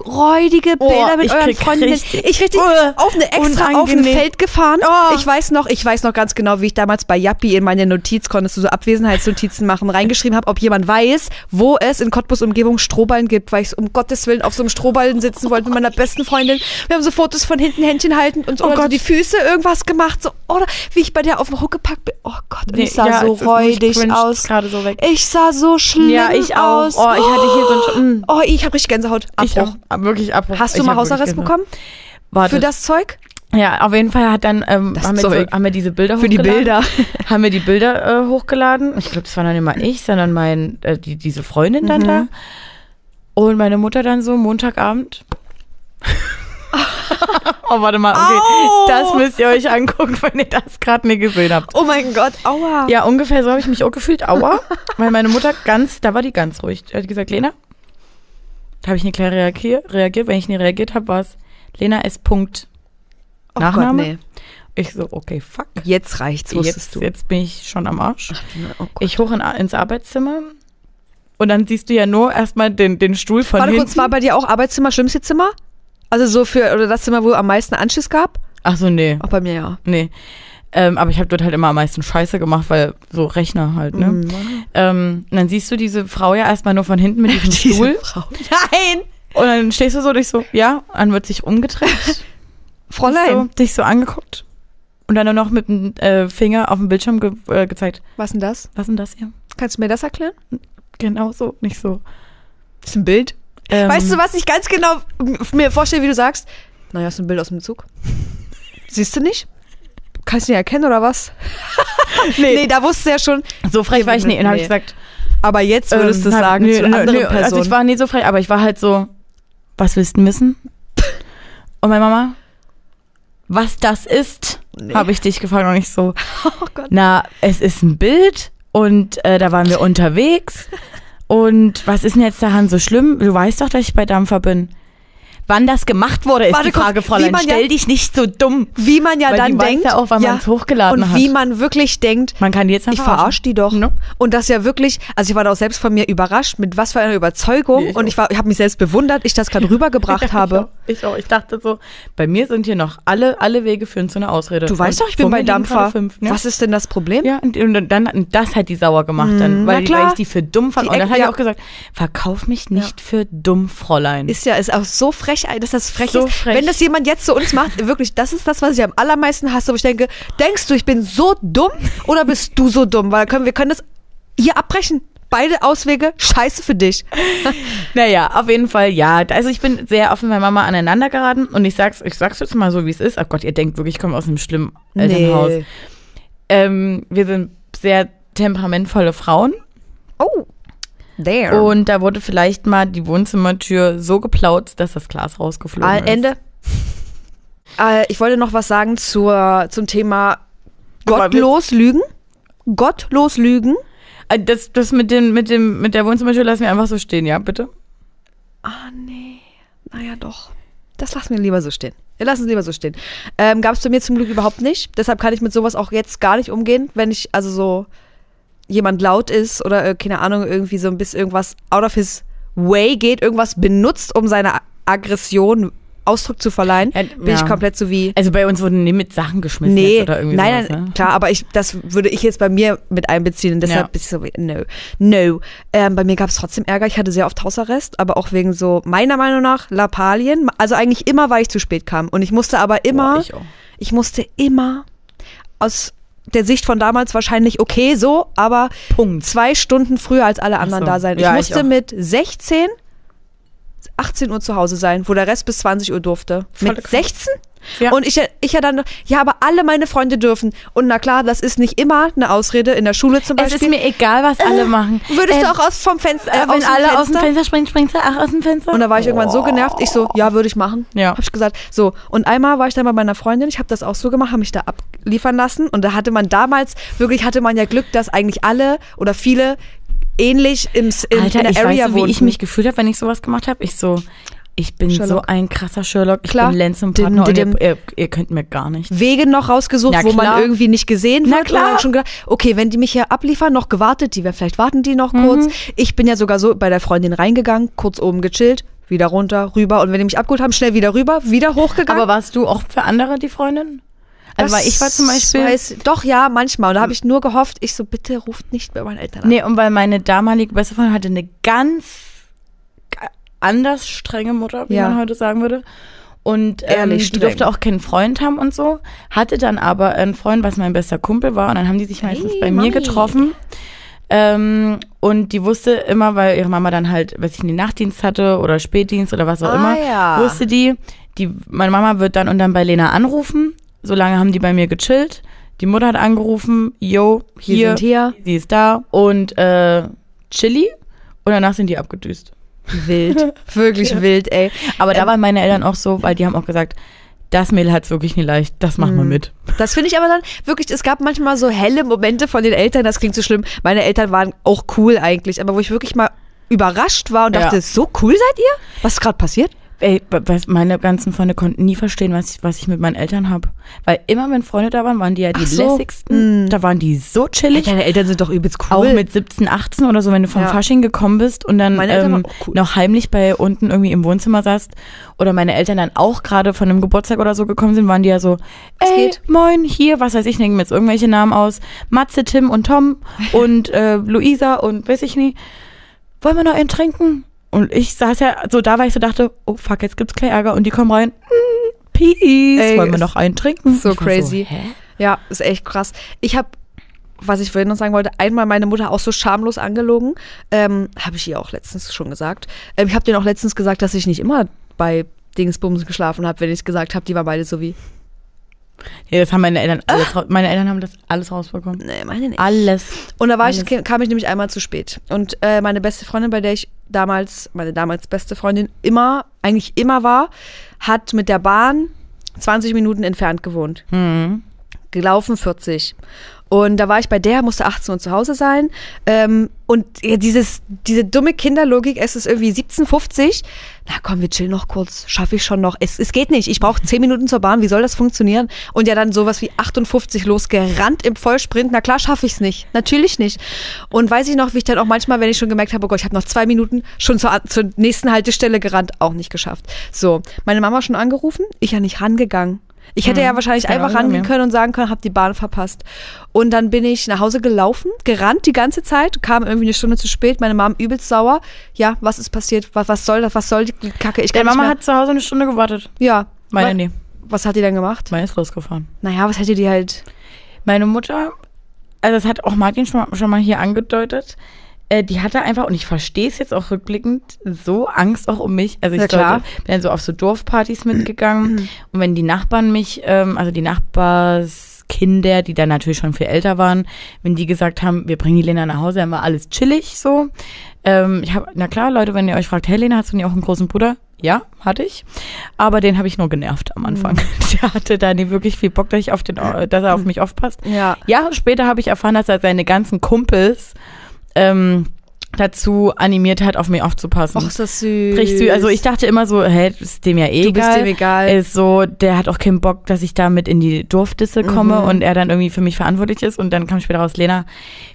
A: räudige
B: Oh,
A: Bilder mit
B: ich
A: euren
B: krieg
A: Freundinnen.
B: richtig-
A: Ich richtig
B: Oh,
A: auf eine extra auf ein
B: unangenehm.
A: Feld gefahren.
B: Oh.
A: Ich weiß noch, ich weiß noch ganz genau, wie ich damals bei Yappi in meine Notiz, konntest du so Abwesenheitsnotizen machen, reingeschrieben habe, ob jemand weiß, wo es in Cottbus Umgebung Strohballen gibt, weil ich um Gottes Willen auf so einem Strohballen sitzen wollte mit meiner besten Freundin. Wir haben so Fotos von hinten Händchen halten und so,
B: Oh
A: so
B: Gott.
A: die Füße irgendwas gemacht, so oder wie ich bei der auf dem Huckepack bin. Oh Gott,
B: Nee,
A: ich sah
B: ja,
A: so räudig aus.
B: so.
A: Ich sah so schlimm
B: Ja, ich auch.
A: aus.
B: Oh, ich hatte hier so ein Sch- mm.
A: Oh, ich habe richtig Gänsehaut.
B: Ich
A: Abbruch.
B: auch. Wirklich Abbruch.
A: Hast du mal Hausarrest bekommen?
B: Warte.
A: Für das Zeug?
B: Ja, auf jeden Fall hat dann ähm, haben, wir
A: Zeug.
B: haben wir diese Bilder
A: Für die. Bilder.
B: haben wir die Bilder äh, hochgeladen. Ich glaube, das war dann immer ich, sondern mein äh, die, diese Freundin dann
A: Mhm.
B: da. Und meine Mutter dann so Montagabend. oh, warte mal, okay.
A: Au!
B: Das müsst ihr euch angucken, wenn ihr das gerade nicht gesehen habt.
A: Oh mein Gott, aua.
B: Ja, ungefähr so habe ich mich auch gefühlt. Aua. Weil meine Mutter ganz, da war die ganz ruhig. Die hat gesagt, Lena, da habe ich nicht klar reagiert, reagiert. Wenn ich nicht reagiert habe, war es Lena S. Punkt.
A: Oh
B: Nachname?
A: Gott, nee.
B: Ich so, okay, fuck.
A: Jetzt reicht's, wusstest
B: Jetzt,
A: du.
B: jetzt bin ich schon am Arsch.
A: Oh.
B: Ich hoch in, ins Arbeitszimmer und dann siehst du ja nur erstmal den, den Stuhl von
A: Warte
B: hinten.
A: kurz, war bei dir auch Arbeitszimmer schlimmste Zimmer? Also so für, oder das Zimmer, wo am meisten Anschiss gab?
B: Ach so, nee,
A: Auch bei mir ja.
B: nee. Ähm, aber ich habe dort halt immer am meisten Scheiße gemacht, weil so Rechner halt, ne?
A: Mhm.
B: Ähm, und dann siehst du diese Frau ja erstmal nur von hinten mit diesem
A: Diese
B: Stuhl.
A: Frau. Nein!
B: Und dann stehst du so, dich so, ja, dann wird sich umgedreht,
A: Fräulein,
B: so, dich so angeguckt und dann nur noch mit dem äh, Finger auf dem Bildschirm ge äh, gezeigt.
A: was denn das?
B: Was ist denn das hier?
A: Kannst du mir das erklären?
B: Genau so, nicht so.
A: Das ist ein Bild.
B: Ähm,
A: Weißt du, was ich ganz genau mir vorstelle, wie du sagst? Naja, ist ein Bild aus dem Zug. Siehst du nicht? Kannst du nicht erkennen oder was? nee. da wusste ja schon.
B: So frech war ich nicht. Und dann habe ich
A: Nee.
B: gesagt,
A: Aber jetzt würdest du
B: Ähm,
A: es
B: hab-
A: sagen
B: nö,
A: zu einer anderen
B: nö,
A: Person.
B: Also ich war nie so frech, aber ich war halt so, was willst du wissen? Und meine Mama, was das ist,
A: Nee.
B: habe ich dich gefragt und ich so,
A: oh Gott.
B: na, es ist ein Bild und äh, da waren wir unterwegs und was ist denn jetzt daran so schlimm? Du weißt doch, dass ich bei Dampfer bin. Wann das gemacht wurde, ist
A: Warte
B: die
A: kurz,
B: Frage,
A: wie
B: Fräulein.
A: man ja-
B: Stell dich nicht so dumm.
A: Wie man ja
B: Weil
A: dann denkt.
B: ja auch, wann man's hochgeladen
A: und
B: hat.
A: wie man wirklich denkt,
B: Man kann die jetzt
A: ich verarsche die doch.
B: Ne?
A: Und das ja wirklich, also ich war da auch selbst von mir überrascht, mit was für einer Überzeugung.
B: Nee, ich
A: und
B: auch.
A: ich, war- ich habe mich selbst bewundert, ich das gerade rübergebracht habe.
B: Ich auch. Ich dachte so, bei mir sind hier noch alle, alle Wege führen zu einer Ausrede.
A: Du weißt
B: Und
A: doch, ich bin bei Dampfer.
B: Fünf, ne?
A: Was ist denn das Problem?
B: Ja, und, und dann und das hat die sauer gemacht dann,
A: Mm,
B: weil, die, weil ich die für dumm fand.
A: Die
B: und dann hat
A: ja.
B: ich auch gesagt, verkauf mich nicht für dumm, Fräulein.
A: Ist ja, ist auch so frech, dass das frech
B: So
A: ist.
B: frech.
A: Wenn das jemand jetzt zu uns macht, wirklich, das ist das, was ich am allermeisten hasse, wo ich denke, denkst du, ich bin so dumm oder bist du so dumm? Weil können, wir können das hier abbrechen. Beide Auswege, scheiße für dich.
B: Naja, auf jeden Fall, ja. Also ich bin sehr offen mit meiner Mama aneinander geraten und ich sag's, ich sag's jetzt mal so, wie es ist. Oh Gott, ihr denkt wirklich, ich komme aus einem schlimmen Elternhaus. Ähm, wir sind sehr temperamentvolle Frauen
A: Oh, there.
B: und da wurde vielleicht mal die Wohnzimmertür so geplaut, dass das Glas rausgeflogen
A: Ah,
B: ist.
A: Ende. Äh, ich wollte noch was sagen zur, zum Thema gottlos lügen. Gottlos lügen.
B: Äh, Das, das mit, dem, mit, dem, mit der Wohnzimmertür lassen wir einfach so stehen, ja, bitte?
A: Ah, nee. Naja, doch. Das lassen wir lieber so stehen. Wir lassen es lieber so stehen. Ähm, Gab es bei mir zum Glück überhaupt nicht. Deshalb kann ich mit sowas auch jetzt gar nicht umgehen, wenn ich also so jemand laut ist oder äh, keine Ahnung, irgendwie so ein bisschen irgendwas out of his way geht, irgendwas benutzt, um seiner Aggression Ausdruck zu verleihen,
B: Ja,
A: bin
B: ja.
A: ich komplett so wie.
B: Also bei uns wurden nie mit Sachen geschmissen
A: Nee,
B: oder irgendwie
A: nein,
B: sowas,
A: nein,
B: ne?
A: klar, aber ich, das würde ich jetzt bei mir mit einbeziehen. Und deshalb
B: Ja.
A: bin ich so, wie, no, no. Ähm, bei mir gab es trotzdem Ärger. Ich hatte sehr oft Hausarrest, aber auch wegen so, meiner Meinung nach, Lappalien. Also eigentlich immer, weil ich zu spät kam. Und ich musste aber immer,
B: Boah,
A: ich,
B: ich
A: musste immer aus der Sicht von damals wahrscheinlich okay so, aber
B: Punkt.
A: zwei Stunden früher als alle anderen
B: so.
A: da sein.
B: Ja,
A: ich
B: ich
A: musste
B: auch.
A: mit 16, 18 Uhr zu Hause sein, wo der Rest bis 20 Uhr durfte.
B: Volle
A: mit
B: Kraft.
A: 16?
B: Ja.
A: Und ich, ja- ich ja dann, ja, aber alle meine Freunde dürfen. Und na klar, das ist nicht immer eine Ausrede in der Schule zum
B: Es
A: Beispiel.
B: ist mir egal, was alle machen.
A: Würdest
B: Ähm,
A: du auch aus vom Fenster, äh,
B: äh, wenn alle
A: Fenster?
B: aus dem Fenster springen, springst du auch aus dem Fenster?
A: Und da war ich irgendwann so genervt, ich so, ja, würde ich machen.
B: Ja.
A: Hab ich gesagt. So, und einmal war ich dann bei meiner Freundin, ich habe das auch so gemacht, habe mich da abliefern lassen. Und da hatte man damals, wirklich hatte man ja Glück, dass eigentlich alle oder viele ähnlich im, in,
B: Alter,
A: in der
B: ich
A: Area
B: weiß so, wie
A: wohnten.
B: ich mich gefühlt habe, wenn ich sowas gemacht habe. Ich so, ich bin so
A: Sherlock.
B: ein krasser Sherlock. Ich
A: Klar.
B: bin Lenz und
A: Dim,
B: Partner und
A: dim.
B: ihr, ihr, ihr könnt mir gar nicht.
A: Wege noch rausgesucht,
B: Na
A: wo man irgendwie nicht gesehen
B: Na
A: wird.
B: klar.
A: Und schon gedacht, okay, wenn die mich hier abliefern, noch gewartet, die vielleicht warten die noch
B: Mhm.
A: kurz. Ich bin ja sogar so bei der Freundin reingegangen, kurz oben gechillt, wieder runter, rüber. Und wenn die mich abgeholt haben, schnell wieder rüber, wieder hochgegangen.
B: Aber warst du auch für andere die Freundin? Also weil ich war zum Beispiel.
A: Weiß, doch, ja, manchmal. Und da habe ich nur gehofft, ich so, bitte ruft nicht bei meinen Eltern an.
B: Nee, und weil meine damalige beste Freundin hatte eine ganz anders strenge Mutter, wie
A: Ja.
B: man heute sagen würde. Und ähm,
A: Ehrlich
B: die durfte auch keinen Freund haben und so. Hatte dann aber einen Freund, was mein bester Kumpel war. Und dann haben die sich meistens
A: Hey,
B: bei
A: Mami.
B: mir getroffen. Ähm, und die wusste immer, weil ihre Mama dann halt, weiß ich, einen Nachtdienst hatte oder Spätdienst oder was auch
A: Ah,
B: immer,
A: ja.
B: wusste die, die, meine Mama wird dann und dann bei Lena anrufen. Solange haben die bei mir gechillt. Die Mutter hat angerufen, yo, hier,
A: sind hier.
B: sie ist da und äh, Chili und danach sind die abgedüst.
A: Wild. Wirklich wild, ey.
B: Aber da
A: Ähm,
B: waren meine Eltern auch so, weil die haben auch gesagt, das Mädel hat's wirklich nicht leicht, das machen
A: Mhm.
B: wir mit.
A: Das finde ich aber dann wirklich, es gab manchmal so helle Momente von den Eltern, das klingt so schlimm. Meine Eltern waren auch cool eigentlich, aber wo ich wirklich mal überrascht war und
B: Ja.
A: dachte, so cool seid ihr? Was ist gerade passiert?
B: Ey, meine ganzen Freunde konnten nie verstehen, was ich, was ich mit meinen Eltern habe. Weil immer, wenn Freunde da waren, waren die ja die
A: Ach so.
B: lässigsten.
A: Mm.
B: Da waren die so chillig.
A: Deine Eltern sind doch übelst cool.
B: Auch mit 17, 18 oder so, wenn du vom
A: Ja.
B: Fasching gekommen bist und dann ähm,
A: cool.
B: noch heimlich bei unten irgendwie im Wohnzimmer saßt oder meine Eltern dann auch gerade von einem Geburtstag oder so gekommen sind, waren die ja so,
A: Was
B: ey,
A: geht?
B: moin, hier, was weiß ich, denken mir jetzt irgendwelche Namen aus, Matze, Tim und Tom und äh, Luisa und weiß ich nicht, wollen wir noch einen trinken? Und ich saß ja so da, weil ich so dachte, oh fuck, jetzt gibt's gleich Ärger und die kommen rein, mm, Peace,
A: Ey,
B: wollen wir noch einen trinken?
A: so
B: Ich
A: crazy.
B: hä?
A: Ja, ist echt krass. Ich habe, was ich vorhin noch sagen wollte, einmal meine Mutter auch so schamlos angelogen. Ähm, habe ich ihr auch letztens schon gesagt. Ähm, ich habe denen auch letztens gesagt, dass ich nicht immer bei Dingsbums geschlafen habe, wenn ich gesagt habe, die waren beide so wie,
B: Ja, das haben meine Eltern alles, raus- meine Eltern haben das alles rausbekommen.
A: nee, meine nicht.
B: Alles.
A: Und da war ich,
B: Alles.
A: kam ich nämlich einmal zu spät. Und äh, meine beste Freundin, bei der ich damals, meine damals beste Freundin immer, eigentlich immer war, hat mit der Bahn 20 Minuten entfernt gewohnt.
B: Hm.
A: gelaufen 40. Und da war ich bei der, musste 18 Uhr zu Hause sein. Ähm, und ja, dieses, diese dumme Kinderlogik, es ist irgendwie 17,50. Na komm, wir chillen noch kurz. Schaffe ich schon noch. Es, es geht nicht. Ich brauche 10 Minuten zur Bahn. Wie soll das funktionieren? Und ja, dann sowas wie 58 losgerannt im Vollsprint. Na klar, schaffe ich es nicht. Natürlich nicht. Und weiß ich noch, wie ich dann auch manchmal, wenn ich schon gemerkt habe, oh Gott, ich habe noch zwei Minuten, schon zur, zur nächsten Haltestelle gerannt, auch nicht geschafft. So, meine Mama schon angerufen, ich ja nicht rangegangen. Ich hätte
B: Mhm.
A: ja wahrscheinlich
B: Genau,
A: einfach rangehen
B: ja.
A: können und sagen können, hab die Bahn verpasst. Und dann bin ich nach Hause gelaufen, gerannt die ganze Zeit, kam irgendwie eine Stunde zu spät, meine Mom übelst sauer. Ja, was ist passiert? Was, was soll das? Was soll die Kacke? Ich
B: Der
A: kann nicht
B: Mama
A: mehr.
B: hat zu Hause eine Stunde gewartet.
A: ja.
B: Meine
A: Wa-
B: nee.
A: Was hat die dann gemacht?
B: Meine ist losgefahren.
A: Naja, was hätte die halt.
B: Meine Mutter, also das hat auch Martin schon mal, schon mal hier angedeutet, äh, die hatte einfach, und ich verstehe es jetzt auch rückblickend, so Angst auch um mich. Also ich
A: Ja,
B: sollte, bin dann so auf so Dorfpartys mitgegangen und wenn die Nachbarn mich, ähm, also die Nachbarskinder, die dann natürlich schon viel älter waren, wenn die gesagt haben, wir bringen die Lena nach Hause, dann war alles chillig so. Ähm, ich habe, na klar, Leute, wenn ihr euch fragt, hey Lena, hast du nicht auch einen großen Bruder? Ja, hatte ich. Aber den habe ich nur genervt am Anfang. Der hatte da nie wirklich viel Bock, dass, ich auf den, dass er auf mich aufpasst.
A: Ja.
B: Jahre später habe ich erfahren, dass er seine ganzen Kumpels ähm, dazu animiert hat, auf mich aufzupassen.
A: Och, ist das süß.
B: Richtig süß. Also ich dachte immer so, hä, ist dem ja eh
A: Du bist
B: egal.
A: dem egal.
B: Ist so, der hat auch keinen Bock, dass ich da mit in die Dorfdisse komme
A: Mhm.
B: und er dann irgendwie für mich verantwortlich ist. Und dann kam später raus, Lena,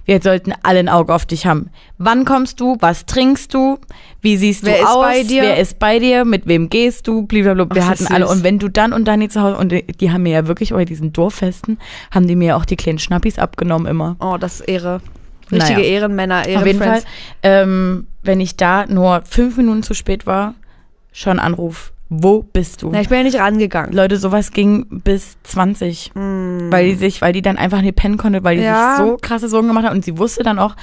B: wir sollten alle ein Auge auf dich haben. Wann kommst du? Was trinkst du? Wie siehst
A: Wer
B: du aus?
A: bei dir?
B: Wer ist bei dir? Mit wem gehst du? Blablabla. Wir
A: Ach, ist
B: hatten alle. Und wenn du dann und Dani zu Hause, und die, haben mir ja wirklich bei diesen Dorffesten, haben die mir auch die kleinen Schnappis abgenommen immer.
A: Oh, das ist Ehre. Richtige
B: Naja.
A: Ehrenmänner,
B: Auf jeden Fall,
A: Ehrenfriends.
B: ähm, wenn ich da nur fünf Minuten zu spät war, schon Anruf. Wo bist du?
A: Na, ich bin ja nicht rangegangen.
B: Leute, sowas ging bis 20,
A: Mm.
B: weil die sich, weil die dann einfach nicht pennen konnte, weil die
A: Ja.
B: sich so krasse Sorgen gemacht hat und sie wusste dann auch,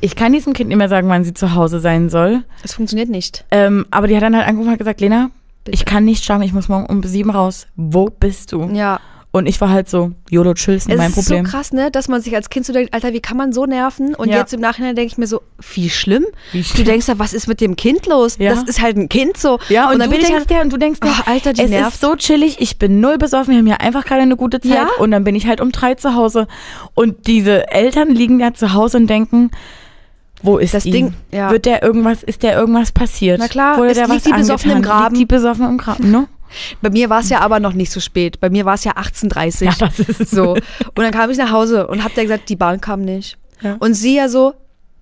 B: ich kann diesem Kind nicht mehr sagen, wann sie zu Hause sein soll.
A: Es funktioniert nicht.
B: Ähm, aber die hat dann halt angerufen und gesagt, Lena,
A: Bitte.
B: ich kann nicht schlafen, ich muss morgen um sieben raus. Wo bist du?
A: Ja.
B: Und ich war halt so, YOLO, chillst,
A: Es
B: mein
A: ist
B: Problem.
A: so krass, ne, dass man sich als Kind so denkt, Alter, wie kann man so nerven? Und
B: Ja.
A: jetzt im Nachhinein denke ich mir so, wie schlimm.
B: Wie
A: Du denkst ja, was ist mit dem Kind los?
B: Ja.
A: Das ist halt ein Kind so.
B: Ja, und,
A: dann
B: du
A: bin ich
B: denkst
A: halt,
B: dir, und du denkst dir,
A: oh, Alter, die
B: es
A: nervt.
B: ist so chillig, ich bin null besoffen, wir haben ja einfach gerade eine gute Zeit
A: Ja.
B: und dann bin ich halt um drei zu Hause und diese Eltern liegen ja zu Hause und denken, wo ist
A: Das
B: ihm?
A: Ding, ja.
B: Wird der irgendwas, ist der irgendwas passiert?
A: Na klar,
B: Wurde
A: es
B: der
A: liegt
B: was
A: die besoffen im? Graben.
B: Liegt die besoffen im Graben, ne?
A: Bei mir war es ja aber noch nicht so spät. Bei mir war es ja 18.30
B: Ja, das ist
A: So. Und dann kam ich nach Hause und hab der gesagt, die Bahn kam nicht.
B: Ja.
A: Und sie ja so,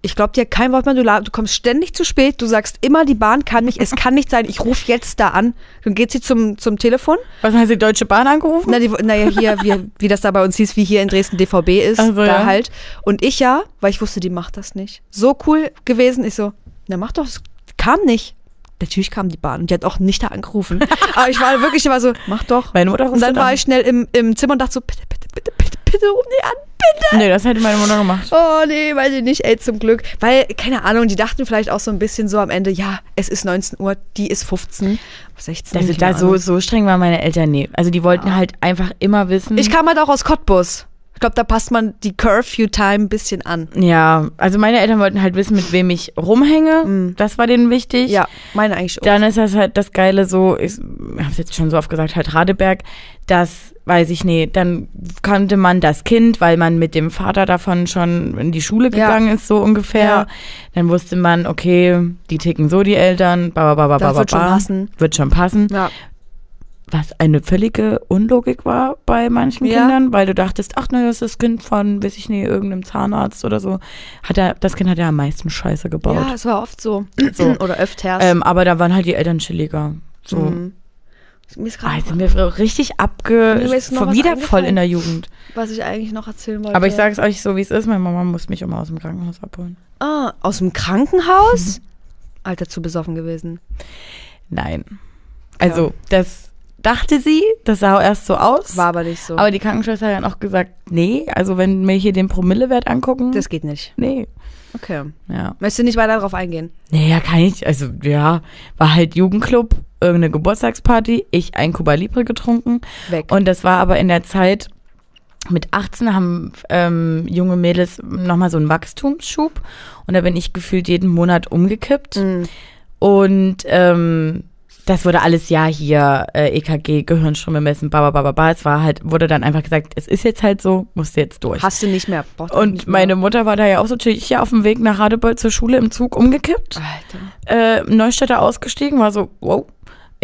A: ich glaube dir kein Wort mehr, du, du kommst ständig zu spät, du sagst immer, die Bahn kann nicht, es kann nicht sein, ich rufe jetzt da an. Dann geht sie zum, zum Telefon.
B: Was haben Sie Deutsche Bahn angerufen?
A: Na, die, naja, hier, wie, wie das da bei uns hieß, wie hier in Dresden DVB ist,
B: Ach so,
A: da
B: ja.
A: halt. Und ich ja, weil ich wusste, die macht das nicht. So cool gewesen. Ich so, na mach doch, es kam nicht. Natürlich kam die Bahn und die hat auch nicht da angerufen. Aber ich war wirklich immer so, mach doch.
B: Meine Mutter
A: Und dann
B: an.
A: war ich schnell im, im Zimmer und dachte so, bitte, bitte, bitte, bitte, bitte ruf die an, bitte.
B: Nee, das hätte meine Mutter gemacht.
A: Oh nee, weiß ich nicht, ey, zum Glück. Weil, keine Ahnung, die dachten vielleicht auch so ein bisschen so am Ende, ja, es ist 19 Uhr, die ist 15, 16.
B: Also da so,
A: Ahnung.
B: so streng waren meine Eltern nie. Also die wollten halt einfach immer wissen.
A: Ich kam halt auch aus Cottbus. Ich glaube, da passt man die Curfew-Time ein bisschen an.
B: Ja, also meine Eltern wollten halt wissen, mit wem ich rumhänge. Das war denen wichtig.
A: Ja, meine eigentlich auch.
B: Dann ist das halt das Geile so, ich habe es jetzt schon so oft gesagt, halt Radeberg, das weiß ich nicht. Dann kannte man das Kind, weil man mit dem Vater davon schon in die Schule
A: Ja.
B: gegangen ist, so ungefähr.
A: Ja.
B: Dann wusste man, okay, die ticken so die Eltern, ba, ba, ba, ba,
A: Das
B: ba,
A: wird schon
B: ba.
A: passen.
B: Wird schon passen.
A: Ja.
B: Was eine völlige Unlogik war bei manchen
A: Ja.
B: Kindern, weil du dachtest, ach ne, das ist das Kind von, weiß ich nicht, irgendeinem Zahnarzt oder so. Hat er, das Kind hat ja am meisten Scheiße gebaut.
A: ja, es war oft so.
B: So.
A: Oder öfters.
B: Ähm, aber da waren halt die Eltern chilliger. So.
A: Mhm. Mir ist gerade
B: sind wir richtig abge...
A: Mir
B: wieder voll in der Jugend.
A: was ich eigentlich noch erzählen wollte.
B: Aber ich sage es euch so, wie es ist. Meine Mama muss mich immer aus dem Krankenhaus abholen.
A: Ah, aus dem Krankenhaus? Alter, zu besoffen gewesen.
B: Nein. Also, das dachte sie, das sah erst so aus.
A: War aber nicht so.
B: aber die Krankenschwester hat dann auch gesagt, nee, also wenn wir hier den Promillewert angucken,
A: das geht nicht.
B: nee.
A: Okay.
B: Ja.
A: Möchtest du nicht weiter darauf eingehen?
B: Nee, ja, kann ich. Also, ja, war halt Jugendclub, irgendeine Geburtstagsparty, ich ein Cuba Libre getrunken.
A: Weg.
B: Und das war aber in der Zeit, mit 18 haben ähm, junge Mädels nochmal so einen Wachstumsschub. Und da bin ich gefühlt jeden Monat umgekippt.
A: Mhm.
B: Und ähm, das wurde alles ja hier äh, EKG, Gehirnströme messen, baba, baba, baba. Es war halt, wurde dann einfach gesagt, es ist jetzt halt so, musst du jetzt durch.
A: Hast du nicht mehr.
B: Und
A: nicht mehr.
B: meine Mutter war da ja auch so chillig, ja auf dem Weg nach Radebeul zur Schule im Zug umgekippt,
A: Alter.
B: äh, Neustädter ausgestiegen, war so, wow.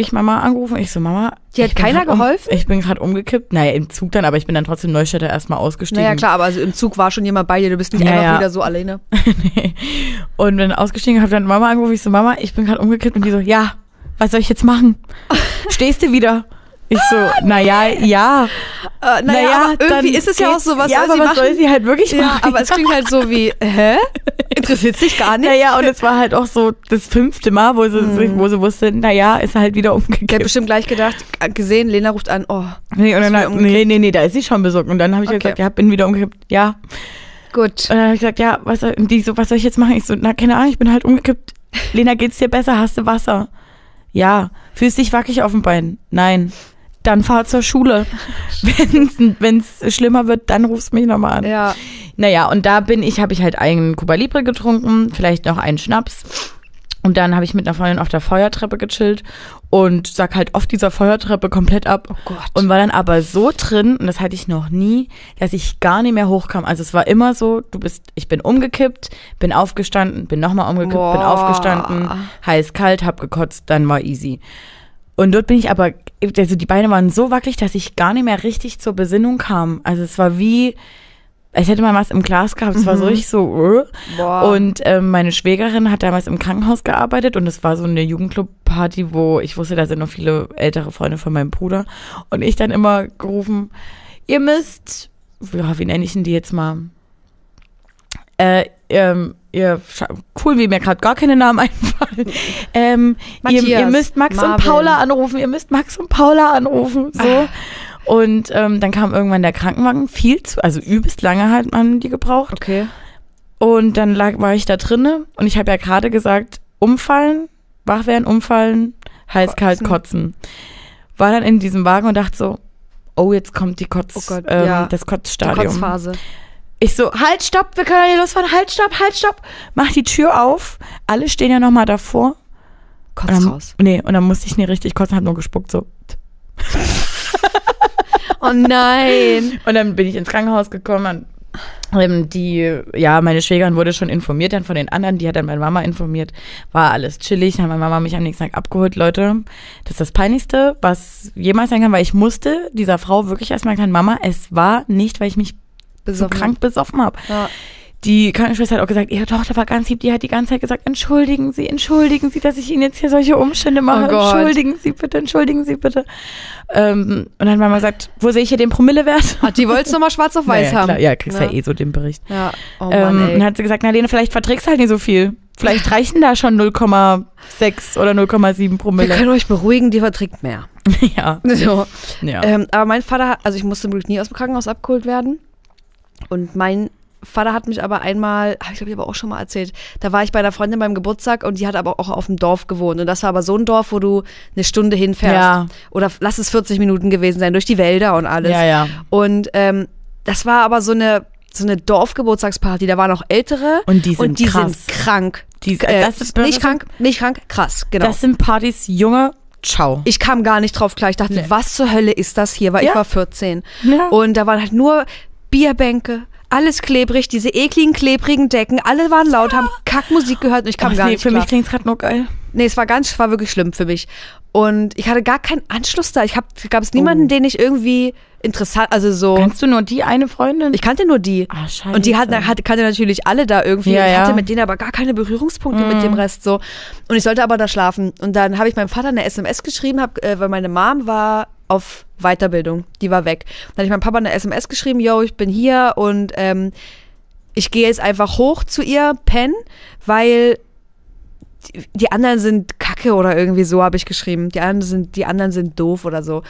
B: Ich Mama angerufen, ich so, Mama.
A: Die hat
B: ich
A: keiner
B: grad um,
A: geholfen?
B: Ich bin gerade umgekippt. Naja, im Zug dann, aber ich bin dann trotzdem Neustädter erstmal ausgestiegen.
A: Naja, klar, aber also im Zug war schon jemand bei dir, du bist nicht
B: Ja,
A: einfach wieder so alleine.
B: nee. Und bin ausgestiegen, habe dann Mama angerufen, ich so, Mama, ich bin gerade umgekippt und die so, ja, was soll ich jetzt machen? Stehst du wieder? Ich so, naja, ja.
A: Äh, naja, aber irgendwie
B: dann
A: ist es ja auch so, was
B: ja,
A: soll
B: aber
A: sie
B: was soll sie halt wirklich
A: ja,
B: machen?
A: aber es klingt halt so wie, hä? Interessiert sich gar nicht?
B: Naja, und es war halt auch so das fünfte Mal, wo sie, sich- wo sie wusste, naja, ist halt wieder
A: Der hat
B: umgekippt.
A: bestimmt gleich gedacht, gesehen, Lena ruft an, oh,
B: Nee, und dann,
A: umgekippt.
B: nee, nee, nee, da ist sie schon besorgt. Und dann habe ich
A: Okay.
B: gesagt, ja, bin wieder umgekippt. Ja.
A: gut.
B: Und dann habe ich gesagt, ja, was soll, die so, was soll ich jetzt machen? Ich so, na, keine Ahnung, ich bin halt umgekippt. Lena, geht's dir besser? Hast du Wasser? Ja. Fühlst dich wackelig auf dem Bein? Nein. Dann fahr zur Schule. Wenn es schlimmer wird, dann rufst mich nochmal an.
A: Ja,
B: Naja, und da bin ich, habe ich halt einen Cuba Libre getrunken, vielleicht noch einen Schnaps. Und dann habe ich mit einer Freundin auf der Feuertreppe gechillt und sag halt auf dieser Feuertreppe komplett ab.
A: oh Gott.
B: Und war dann aber so drin, und das hatte ich noch nie, dass ich gar nicht mehr hochkam. Also es war immer so, du bist, ich bin umgekippt, bin aufgestanden, bin nochmal umgekippt, bin
A: Boah.
B: aufgestanden, heiß, kalt, hab gekotzt, dann war easy. Und dort bin ich aber, also die Beine waren so wackelig, dass ich gar nicht mehr richtig zur Besinnung kam. Also es war wie, als hätte man was im Glas gehabt. Es war so richtig so.
A: Boah.
B: Und ähm, meine Schwägerin hat damals im Krankenhaus gearbeitet und es war so eine Jugendclub-Party, wo ich wusste, da sind noch viele ältere Freunde von meinem Bruder. Und ich dann immer gerufen, ihr müsst, ja, wie nenne ich denn die jetzt mal? Äh, ähm, ihr, cool, wie mir gerade gar keine Namen einfallen. Ähm, ihr,
A: Matthias,
B: ihr müsst Max und
A: Marvin.
B: Paula anrufen, ihr müsst Max und Paula anrufen, so. Und ähm, dann kam irgendwann der Krankenwagen, viel zu, also übelst lange hat man die gebraucht.
A: okay.
B: Und dann lag, war ich da drinne und ich habe ja gerade gesagt, umfallen, wach werden, umfallen, heiß, kalt, kotzen. War dann in diesem Wagen und dachte so, oh, jetzt kommt die Kotz,
A: Oh Gott,
B: ähm,
A: ja.
B: das
A: Die
B: Kotzstadium.
A: Kotzphase.
B: Ich so, halt, stopp, wir können hier losfahren, halt, stopp, halt, stopp. Mach die Tür auf, alle stehen ja nochmal davor.
A: Kotz
B: Und dann,
A: raus.
B: Nee, und dann musste ich nicht richtig kotzen, hab nur gespuckt, so.
A: Oh nein.
B: Und dann bin ich ins Krankenhaus gekommen. Und ähm, die, ja, meine Schwägerin wurde schon informiert dann von den anderen, die hat dann meine Mama informiert. War alles chillig, dann hat meine Mama mich am nächsten Tag abgeholt. Leute, das ist das Peinlichste, was jemals sein kann, weil ich musste dieser Frau wirklich erstmal erklären, Mama, es war nicht, weil ich mich so
A: Besoffen.
B: krank besoffen habe.
A: Ja.
B: Die Krankenschwester hat auch gesagt, ihre Tochter war ganz lieb, die hat die ganze Zeit gesagt, entschuldigen Sie, entschuldigen Sie, dass ich Ihnen jetzt hier solche Umstände mache.
A: Oh
B: entschuldigen Sie bitte, entschuldigen Sie bitte. Ähm, und dann hat Mama gesagt, wo sehe ich hier den Promillewert?
A: Ach, die wolltest du mal schwarz auf weiß
B: Naja,
A: haben.
B: Klar, ja, kriegst ja.
A: Ja.
B: eh so den Bericht.
A: Ja. Oh Mann,
B: ähm, und hat sie gesagt, na Lene, vielleicht verträgst du halt nicht so viel. Vielleicht reichen da schon 0,6 oder 0,7
A: Wir
B: Promille.
A: können euch beruhigen, die verträgt mehr.
B: ja,
A: So.
B: ja.
A: Ähm, aber mein Vater, also ich musste wirklich nie aus dem Krankenhaus abgeholt werden. Und mein Vater hat mich aber einmal, habe ich glaube ich aber auch schon mal erzählt, da war ich bei einer Freundin beim Geburtstag und die hat aber auch auf dem Dorf gewohnt. Und das war aber so ein Dorf, wo du eine Stunde hinfährst.
B: Ja.
A: Oder lass es 40 Minuten gewesen sein, durch die Wälder und alles.
B: ja, ja.
A: Und ähm, das war aber so eine, so eine Dorfgeburtstagsparty. Da waren auch Ältere.
B: Und die sind
A: und die
B: krass.
A: sind krank.
B: Die,
A: Äh,
B: das, ist,
A: nicht krank, nicht krank, krass, genau.
B: Das sind Partys, Junge, ciao.
A: Ich kam gar nicht drauf klar. Ich dachte,
B: Nee.
A: was zur Hölle ist das hier? Weil
B: Ja.
A: ich war 14.
B: Ja.
A: Und da waren halt nur Bierbänke, alles klebrig, diese ekligen, klebrigen Decken. Alle waren laut, haben Kackmusik gehört und ich kam
B: Ach,
A: gar
B: nee,
A: nicht
B: für
A: klar.
B: mich klingt's gerade nur geil.
A: nee, es war ganz, es war wirklich schlimm für mich. Und ich hatte gar keinen Anschluss da. Ich hab, gab es niemanden,
B: Oh.
A: den ich irgendwie interessant, also so.
B: Kannst du nur die eine Freundin?
A: ich kannte nur die.
B: ah, scheiße.
A: Und die hat, hat, kannte natürlich alle da irgendwie.
B: Ja,
A: ich
B: ja.
A: hatte mit denen aber gar keine Berührungspunkte mit dem Rest so. Und ich sollte aber da schlafen. Und dann habe ich meinem Vater eine SMS geschrieben, hab, äh, weil meine Mom war auf Weiterbildung. Die war weg. Dann habe ich meinem Papa eine SMS geschrieben, yo, ich bin hier und ähm, ich gehe jetzt einfach hoch zu ihr, pennen, weil die, die anderen sind kacke oder irgendwie so, habe ich geschrieben. Die anderen sind, die anderen sind doof oder so.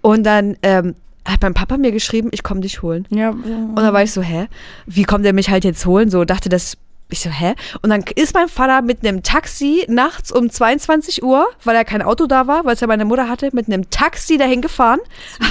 A: Und dann ähm, hat mein Papa mir geschrieben, ich komme dich holen.
B: Ja,
A: Und dann war ich so, hä? Wie kommt er mich halt jetzt holen? So dachte, das Ich so, hä? Und dann ist mein Vater mit einem Taxi nachts um 22 Uhr, weil er kein Auto da war, weil es ja meine Mutter hatte, mit einem Taxi dahin gefahren,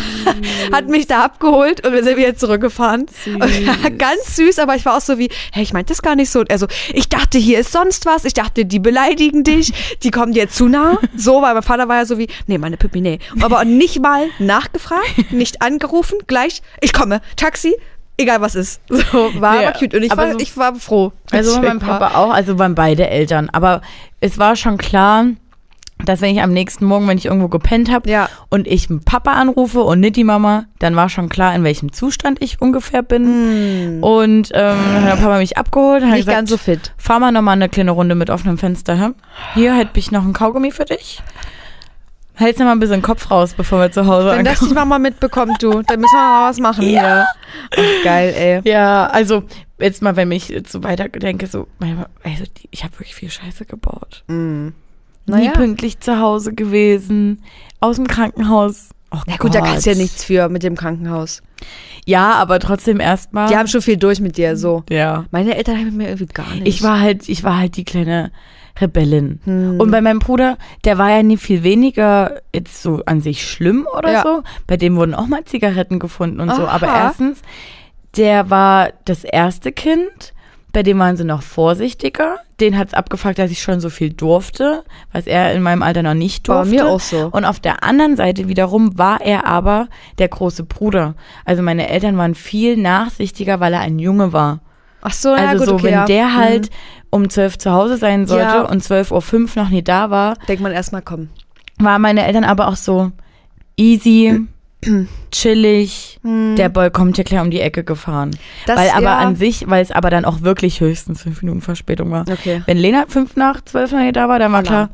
A: hat mich da abgeholt und wir sind wieder zurückgefahren. Und, ganz süß, aber ich war auch so wie, hey, ich meinte das gar nicht so. Also, ich dachte, hier ist sonst was. Ich dachte, die beleidigen dich, die kommen dir zu nah. So, weil mein Vater war ja so wie, nee, meine Pippi, nee. Aber nicht mal nachgefragt, nicht angerufen, gleich, ich komme, Taxi, egal was ist. So, war
B: Ja,
A: aber cute. Und ich war,
B: so-
A: ich war froh.
B: Also mein
A: war.
B: Papa auch, also waren beide Eltern. Aber es war schon klar, dass wenn ich am nächsten Morgen, wenn ich irgendwo gepennt habe
A: Ja.
B: und ich einen Papa anrufe und nicht die Mama, dann war schon klar, in welchem Zustand ich ungefähr bin. Und ähm, dann hat der Papa mich abgeholt.
A: Nicht
B: gesagt,
A: ganz so fit.
B: fahr mal nochmal eine kleine Runde mit offenem Fenster. Hier hätte ich noch ein Kaugummi für dich. Hältst du mal ein bisschen Kopf raus, bevor wir zu Hause
A: Wenn das
B: ankommen.
A: die Mama mitbekommt, du, dann müssen wir mal was machen hier. Ach, geil, ey.
B: Ja, also jetzt mal, wenn ich jetzt so weiter denke, so, also ich habe wirklich viel Scheiße gebaut. Nie
A: Naja.
B: pünktlich zu Hause gewesen, aus dem Krankenhaus. Oh
A: Ja gut, da
B: Gott.
A: kannst du ja nichts für mit dem Krankenhaus.
B: Ja, aber trotzdem erstmal.
A: Die haben schon viel durch mit dir, so.
B: ja.
A: Meine Eltern haben mit mir irgendwie gar nicht.
B: Ich war halt, ich war halt die kleine Rebellin.
A: Hm.
B: Und bei meinem Bruder, der war ja nie viel weniger jetzt so an sich schlimm oder
A: Ja.
B: so. Bei dem wurden auch mal Zigaretten gefunden und so.
A: Aha.
B: Aber erstens, der war das erste Kind. Bei dem waren sie noch vorsichtiger. Den hat's abgefuckt, dass ich schon so viel durfte, was er in meinem Alter noch nicht
A: War bei
B: durfte.
A: mir auch so.
B: Und auf der anderen Seite wiederum war er aber der große Bruder. Also meine Eltern waren viel nachsichtiger, weil er ein Junge war.
A: Ach so, ja
B: Also
A: gut,
B: so,
A: okay,
B: wenn
A: ja.
B: der halt
A: Mhm.
B: Um 12 zu Hause sein sollte
A: Ja.
B: und 12.05 Uhr noch nie da war,
A: Denkt man erstmal, komm.
B: waren meine Eltern aber auch so easy, chillig. Der Boy kommt hier gleich um die Ecke gefahren.
A: Hm. Das-
B: weil aber
A: ja.
B: an sich, weil es aber dann auch wirklich höchstens fünf Minuten Verspätung war.
A: Okay.
B: Wenn Lena fünf nach zwölf noch nicht da war, dann war
A: Alarm.
B: klar,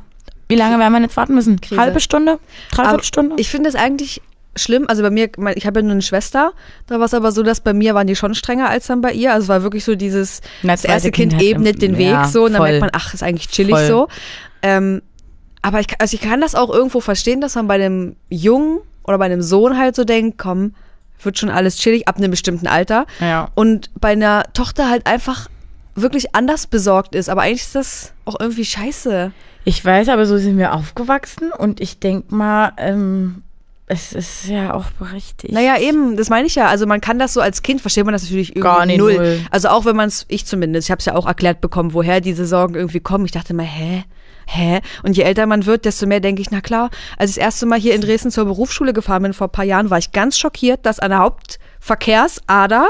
B: wie lange werden wir jetzt warten müssen?
A: Krise.
B: Halbe Stunde? Dreiviertel Stunde?
A: Ich finde es eigentlich schlimm. Also bei mir, ich habe ja nur eine Schwester. Da war es aber so, dass bei mir waren die schon strenger als dann bei ihr. Also es war wirklich so dieses,
B: Na,
A: das erste Kind,
B: hat
A: ebnet den Weg
B: ja,
A: so. Und dann
B: voll.
A: merkt man, ach, ist eigentlich chillig
B: Voll.
A: so. Ähm, aber ich, also ich kann das auch irgendwo verstehen, dass man bei dem Jungen oder bei einem Sohn halt so denkt, komm, wird schon alles chillig ab einem bestimmten Alter.
B: Ja.
A: Und bei einer Tochter halt einfach wirklich anders besorgt ist. Aber eigentlich ist das auch irgendwie scheiße.
B: Ich weiß, aber so sind wir aufgewachsen und ich denke mal, ähm, es ist ja auch berechtigt.
A: Naja, eben, das meine ich ja. Also man kann das so als Kind, versteht man das natürlich irgendwie
B: Gar nicht
A: null.
B: null.
A: Also auch wenn man es, ich zumindest, ich habe es ja auch erklärt bekommen, woher diese Sorgen irgendwie kommen. Ich dachte mal, hä? Hä? Und je älter man wird, desto mehr denke ich, na klar, als ich das erste Mal hier in Dresden zur Berufsschule gefahren bin vor ein paar Jahren, war ich ganz schockiert, dass an der Hauptverkehrsader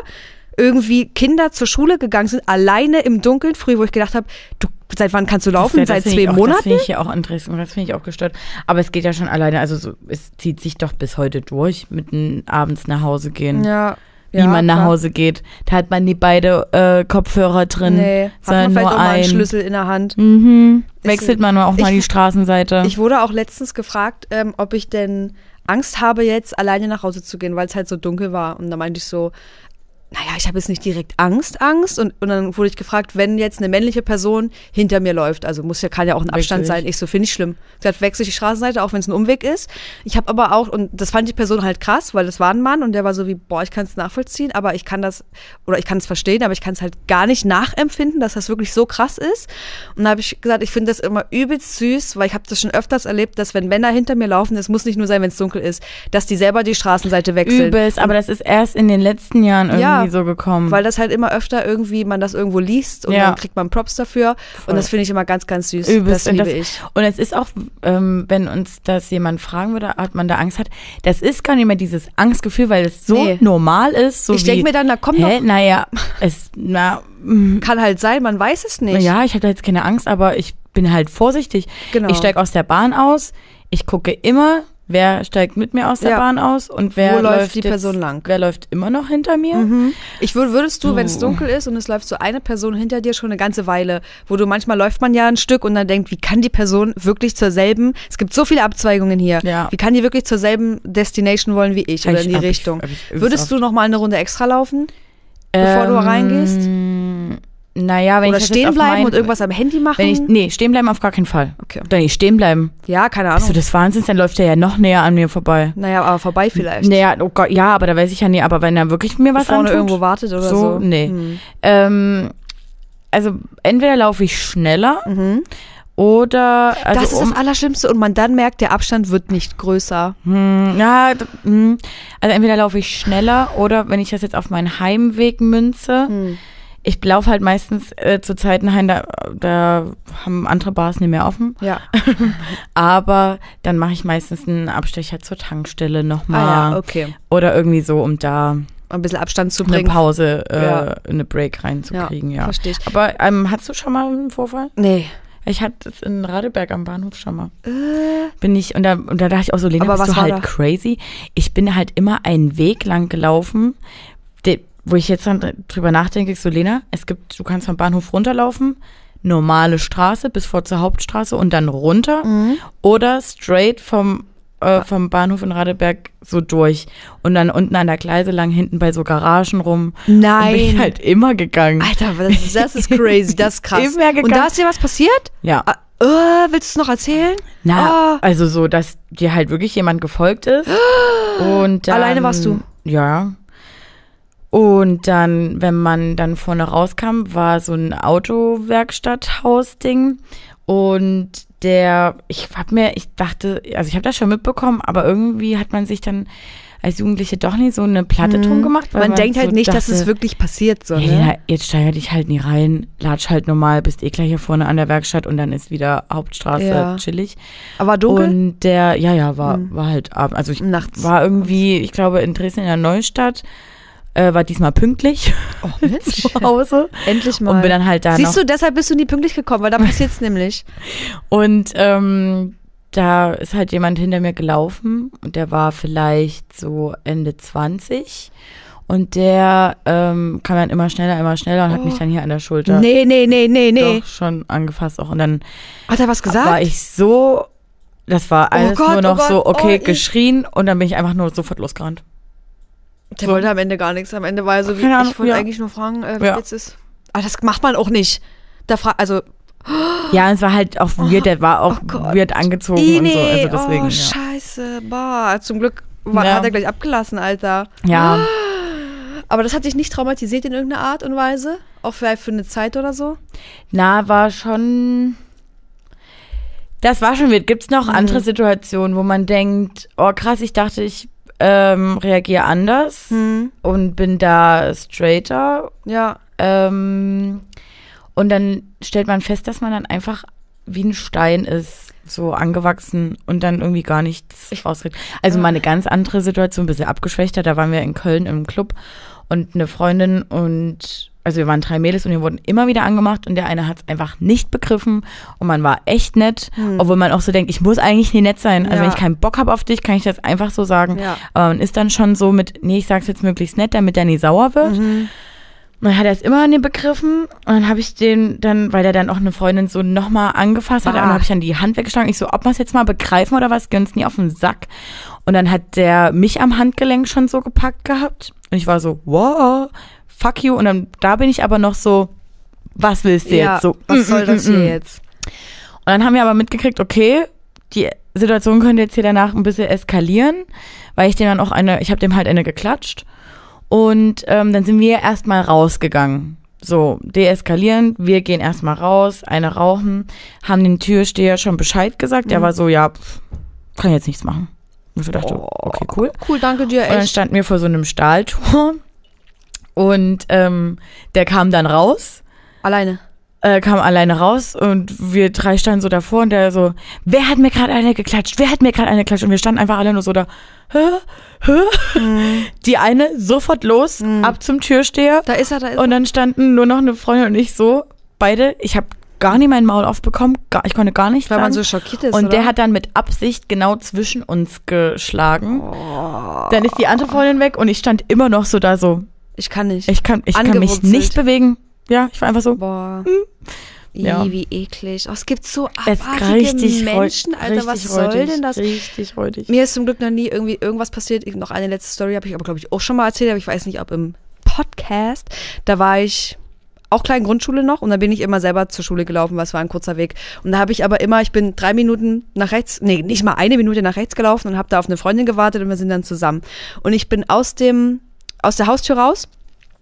A: irgendwie Kinder zur Schule gegangen sind, alleine im Dunkeln, früh, wo ich gedacht habe, du, seit wann kannst du laufen?
B: Das- das
A: seit zwei
B: auch, Das
A: Monaten?
B: finde ich ja auch interessant, das finde ich auch gestört. Aber es geht ja schon alleine, also so, es zieht sich doch bis heute durch, mit n- abends nach Hause gehen.
A: Ja.
B: Wie
A: ja,
B: man nach
A: klar.
B: Hause geht. Da hat man die beide äh, Kopfhörer drin,
A: Nee, hat man vielleicht
B: nur
A: auch mal einen. Schlüssel in der Hand.
B: Mhm. Wechselt man auch mal
A: ich-
B: die Straßenseite.
A: Ich wurde auch letztens gefragt, ähm, ob ich denn Angst habe, jetzt alleine nach Hause zu gehen, weil es halt so dunkel war. Und da meinte ich so, naja, ich habe jetzt nicht direkt Angst, Angst. Und, und dann wurde ich gefragt, wenn jetzt eine männliche Person hinter mir läuft, also muss ja, kann ja auch ein Abstand
B: ich.
A: sein. Ich so, finde ich schlimm. Ich gesagt, wechsle ich die Straßenseite, auch wenn es ein Umweg ist. Ich habe aber auch, und das fand die Person halt krass, weil das war ein Mann und der war so wie, boah, ich kann es nachvollziehen, aber ich kann das, oder ich kann es verstehen, aber ich kann es halt gar nicht nachempfinden, dass das wirklich so krass ist. Und da habe ich gesagt, ich finde das immer übelst süß, weil ich habe das schon öfters erlebt, dass wenn Männer hinter mir laufen, es muss nicht nur sein, wenn es dunkel ist, dass die selber die Straßenseite wechseln.
B: Übelst, aber das ist erst in den letzten Jahren irgendwie
A: Ja,
B: so gekommen.
A: Weil das halt immer öfter irgendwie man das irgendwo liest und
B: Ja.
A: dann kriegt man Props dafür. Und das finde ich immer ganz, ganz süß.
B: Übelst.
A: das
B: Und
A: liebe
B: das,
A: ich.
B: und es ist auch, ähm, wenn uns das jemand fragen würde, hat man da Angst hat, das ist gar nicht mehr dieses Angstgefühl, weil es so
A: Nee.
B: normal ist. So
A: Ich
B: wie,
A: denk mir dann, na, komm
B: hä,
A: doch.
B: naja, es, na, mm,
A: Kann halt sein, man weiß es nicht.
B: ja, ich habe da jetzt keine Angst, aber ich bin halt vorsichtig.
A: Genau.
B: Ich steige aus der Bahn aus, ich gucke immer, wer steigt mit mir aus der
A: Ja.
B: Bahn aus und wer
A: Wo läuft
B: läuft
A: die
B: jetzt,
A: Person lang?
B: Wer läuft immer noch hinter mir?
A: Mhm. Ich würd, würdest du, wenn es
B: Oh.
A: dunkel ist und es läuft so eine Person hinter dir schon eine ganze Weile, wo du manchmal läuft man ja ein Stück und dann denkt, wie kann die Person wirklich zur selben, es gibt so viele Abzweigungen hier,
B: Ja.
A: wie kann die wirklich zur selben Destination wollen wie ich oder
B: Ich-
A: in die
B: ich-
A: Richtung?
B: ich übelst
A: Würdest du noch mal eine Runde extra laufen? Bevor du reingehst?
B: Naja, wenn
A: oder
B: ich das
A: stehen bleiben
B: mein-
A: und irgendwas am Handy machen?
B: Wenn ich, nee, stehen bleiben auf gar keinen Fall.
A: Okay.
B: Dann nicht stehen bleiben.
A: ja, keine
B: Bist
A: Ahnung.
B: du des Wahnsinns, dann läuft er ja noch näher an mir vorbei.
A: naja, aber vorbei vielleicht.
B: Naja, oh Gott, ja, aber da weiß ich ja nie, aber wenn er wirklich mir was
A: Vorne
B: antut,
A: irgendwo wartet oder so.
B: so, nee.
A: Hm.
B: Ähm, also entweder laufe ich schneller oder also
A: Mhm. das ist
B: um,
A: das Allerschlimmste und man dann merkt, der Abstand wird nicht größer.
B: hm, ja, hm. also entweder laufe ich schneller oder wenn ich das jetzt auf meinen Heimweg münze,
A: Hm.
B: Ich laufe halt meistens äh, zu Zeiten heim, da, da haben andere Bars nicht mehr offen,
A: Ja.
B: aber dann mache ich meistens einen Abstecher zur Tankstelle nochmal
A: Ah ja, okay.
B: oder irgendwie so, um da
A: Ein bisschen Abstand zu
B: eine
A: bringen.
B: Pause, äh,
A: Ja.
B: eine Break reinzukriegen, ja.
A: verstehe ich.
B: Aber ähm, hast du schon mal einen Vorfall?
A: Nee.
B: Ich hatte es in Radeberg am Bahnhof schon mal. Bin ich, und da, und da dachte ich auch so, Lena,
A: Äh. Aber
B: bist du halt
A: da?
B: crazy. Ich bin halt immer einen Weg lang gelaufen, de, wo ich jetzt dann drüber nachdenke, ich so, Lena, es gibt, du kannst vom Bahnhof runterlaufen, normale Straße bis vor zur Hauptstraße und dann runter
A: Mhm.
B: oder straight vom, äh, vom Bahnhof in Radeberg so durch und dann unten an der Gleise lang hinten bei so Garagen rum. Und bin
A: Nein.
B: ich halt immer gegangen.
A: Alter, das ist, das ist crazy, das ist krass.
B: Immer gegangen.
A: Und da ist dir was passiert?
B: Ja.
A: Ah, äh, willst du es noch erzählen?
B: Na,
A: Ah.
B: also so, dass dir halt wirklich jemand gefolgt ist. Und dann,
A: Alleine warst du?
B: Ja. Und dann, wenn man dann vorne rauskam, war so ein Autowerkstatthaus-Ding. Und der, ich hab mir, ich dachte, also ich habe das schon mitbekommen, aber irgendwie hat man sich dann als Jugendliche doch nie so eine Platte drum gemacht. weil
A: Mhm. Man, denkt halt
B: so
A: nicht, dass
B: dachte,
A: es wirklich passiert so,
B: Hey,
A: ne?
B: Jetzt steiger dich halt nie rein, latsch halt normal, bist eh gleich hier vorne an der Werkstatt und dann ist wieder Hauptstraße
A: Ja.
B: chillig.
A: Aber dunkel?
B: Und der, ja, ja, war, war halt abends. Also ich
A: Nachts.
B: war irgendwie, ich glaube, in Dresden in der Neustadt, äh, war diesmal pünktlich
A: oh, Mensch.
B: zu Hause
A: Endlich mal.
B: und bin dann halt da
A: Siehst du, deshalb bist du nie pünktlich gekommen, weil da passiert's nämlich.
B: Und ähm, da ist halt jemand hinter mir gelaufen und der war vielleicht so Ende 20. Und der ähm, kam dann immer schneller, immer schneller und hat mich dann hier an der Schulter
A: Nee, nee, nee, nee, nee.
B: doch schon angefasst auch. Und dann
A: Hat er was gesagt?
B: war ich so, das war alles
A: Gott,
B: nur noch
A: oh Gott,
B: so, okay,
A: oh,
B: geschrien und dann bin ich einfach nur sofort losgerannt.
A: Der wollte am Ende gar nichts. Am Ende war er so wie,
B: Ahnung,
A: ich wollte
B: ja.
A: eigentlich nur fragen, äh, wie
B: Ja.
A: jetzt ist. Aber das macht man auch nicht. Da fra also,
B: Ja, es war halt auch weird, der war auch
A: oh
B: weird angezogen
A: Ih,
B: und so, also deswegen,
A: oh,
B: ja.
A: scheiße, boah. Zum Glück war,
B: Ja.
A: hat er gleich abgelassen, Alter.
B: Ja,
A: Aber das hat dich nicht traumatisiert in irgendeiner Art und Weise? Auch vielleicht für eine Zeit oder so?
B: na, war schon, das war schon weird. Gibt's noch andere Situationen, wo man denkt, oh krass, ich dachte, ich ähm, reagiere anders
A: Hm.
B: und bin da straighter
A: Ja.
B: Ähm, und dann stellt man fest, dass man dann einfach wie ein Stein ist, so angewachsen und dann irgendwie gar nichts ausredet. Also mal eine ganz andere Situation, ein bisschen abgeschwächter. Da waren wir in Köln im Club und eine Freundin und also wir waren drei Mädels und wir wurden immer wieder angemacht und der eine hat es einfach nicht begriffen und man war echt nett, obwohl man auch so denkt, ich muss eigentlich nie nett sein. Also
A: Hm. Ja.
B: wenn ich keinen Bock habe auf dich, kann ich das einfach so sagen.
A: Ja.
B: Aber man ist dann schon so mit, nee, ich sag's jetzt möglichst nett, damit der nie sauer wird.
A: Mhm.
B: Und dann hat er es immer nie begriffen. Und dann habe ich den dann, weil der dann auch eine Freundin so nochmal angefasst hat,
A: Ah.
B: und dann habe ich dann die Hand weggeschlagen. Ich so, ob wir es jetzt mal begreifen oder was, geh uns nie auf den Sack. Und dann hat der mich am Handgelenk schon so gepackt gehabt. Und ich war so, wow, fuck you. Und dann, da bin ich aber noch so, was willst du
A: ja.
B: jetzt? So,
A: was
B: mm,
A: soll
B: mm,
A: das
B: mm,
A: hier
B: mm.
A: jetzt?
B: Und dann haben wir aber mitgekriegt, okay, die Situation könnte jetzt hier danach ein bisschen eskalieren, weil ich dem dann auch eine, ich habe dem halt eine geklatscht. Und ähm, dann sind wir erstmal rausgegangen. So, deeskalieren, wir gehen erstmal raus, eine rauchen, haben den Türsteher schon Bescheid gesagt. Der war so, ja, pff, kann jetzt nichts machen. Und ich so dachte, okay, cool.
A: Cool, danke dir,
B: Und dann
A: echt.
B: standen wir vor so einem Stahltor. Und ähm, der kam dann raus
A: Alleine.
B: äh, kam alleine raus und wir drei standen so davor und der so, wer hat mir gerade eine geklatscht? Wer hat mir gerade eine geklatscht? Und wir standen einfach alle nur so da, hä, hä?
A: Mhm.
B: Die eine sofort los, ab zum Türsteher.
A: Da ist er, da ist
B: Und dann standen nur noch eine Freundin und ich so, beide, ich habe gar nie mein Maul aufbekommen, gar, ich konnte gar nichts
A: er. Weil man
B: sagen.
A: so schockiert ist,
B: und
A: oder?
B: der hat dann mit Absicht genau zwischen uns geschlagen.
A: Oh.
B: Dann ist die andere Freundin weg und ich stand immer noch so da so,
A: Ich kann nicht.
B: ich kann, ich kann mich nicht bewegen. Ja, ich war einfach so,
A: Boah.
B: Ja.
A: Ih, wie eklig. Oh, es gibt so
B: Es
A: abartige Menschen, Alter, was soll
B: räudig,
A: denn das?
B: Richtig räudig.
A: Mir ist zum Glück noch nie irgendwie irgendwas passiert. Ich, noch eine letzte Story habe ich aber, glaube ich, auch schon mal erzählt, aber ich weiß nicht, ob im Podcast. Da war ich auch klein Grundschule noch und da bin ich immer selber zur Schule gelaufen, was war ein kurzer Weg. Und da habe ich aber immer, ich bin drei Minuten nach rechts, nee, nicht mal eine Minute nach rechts gelaufen und habe da auf eine Freundin gewartet und wir sind dann zusammen. Und ich bin aus dem, aus der Haustür raus.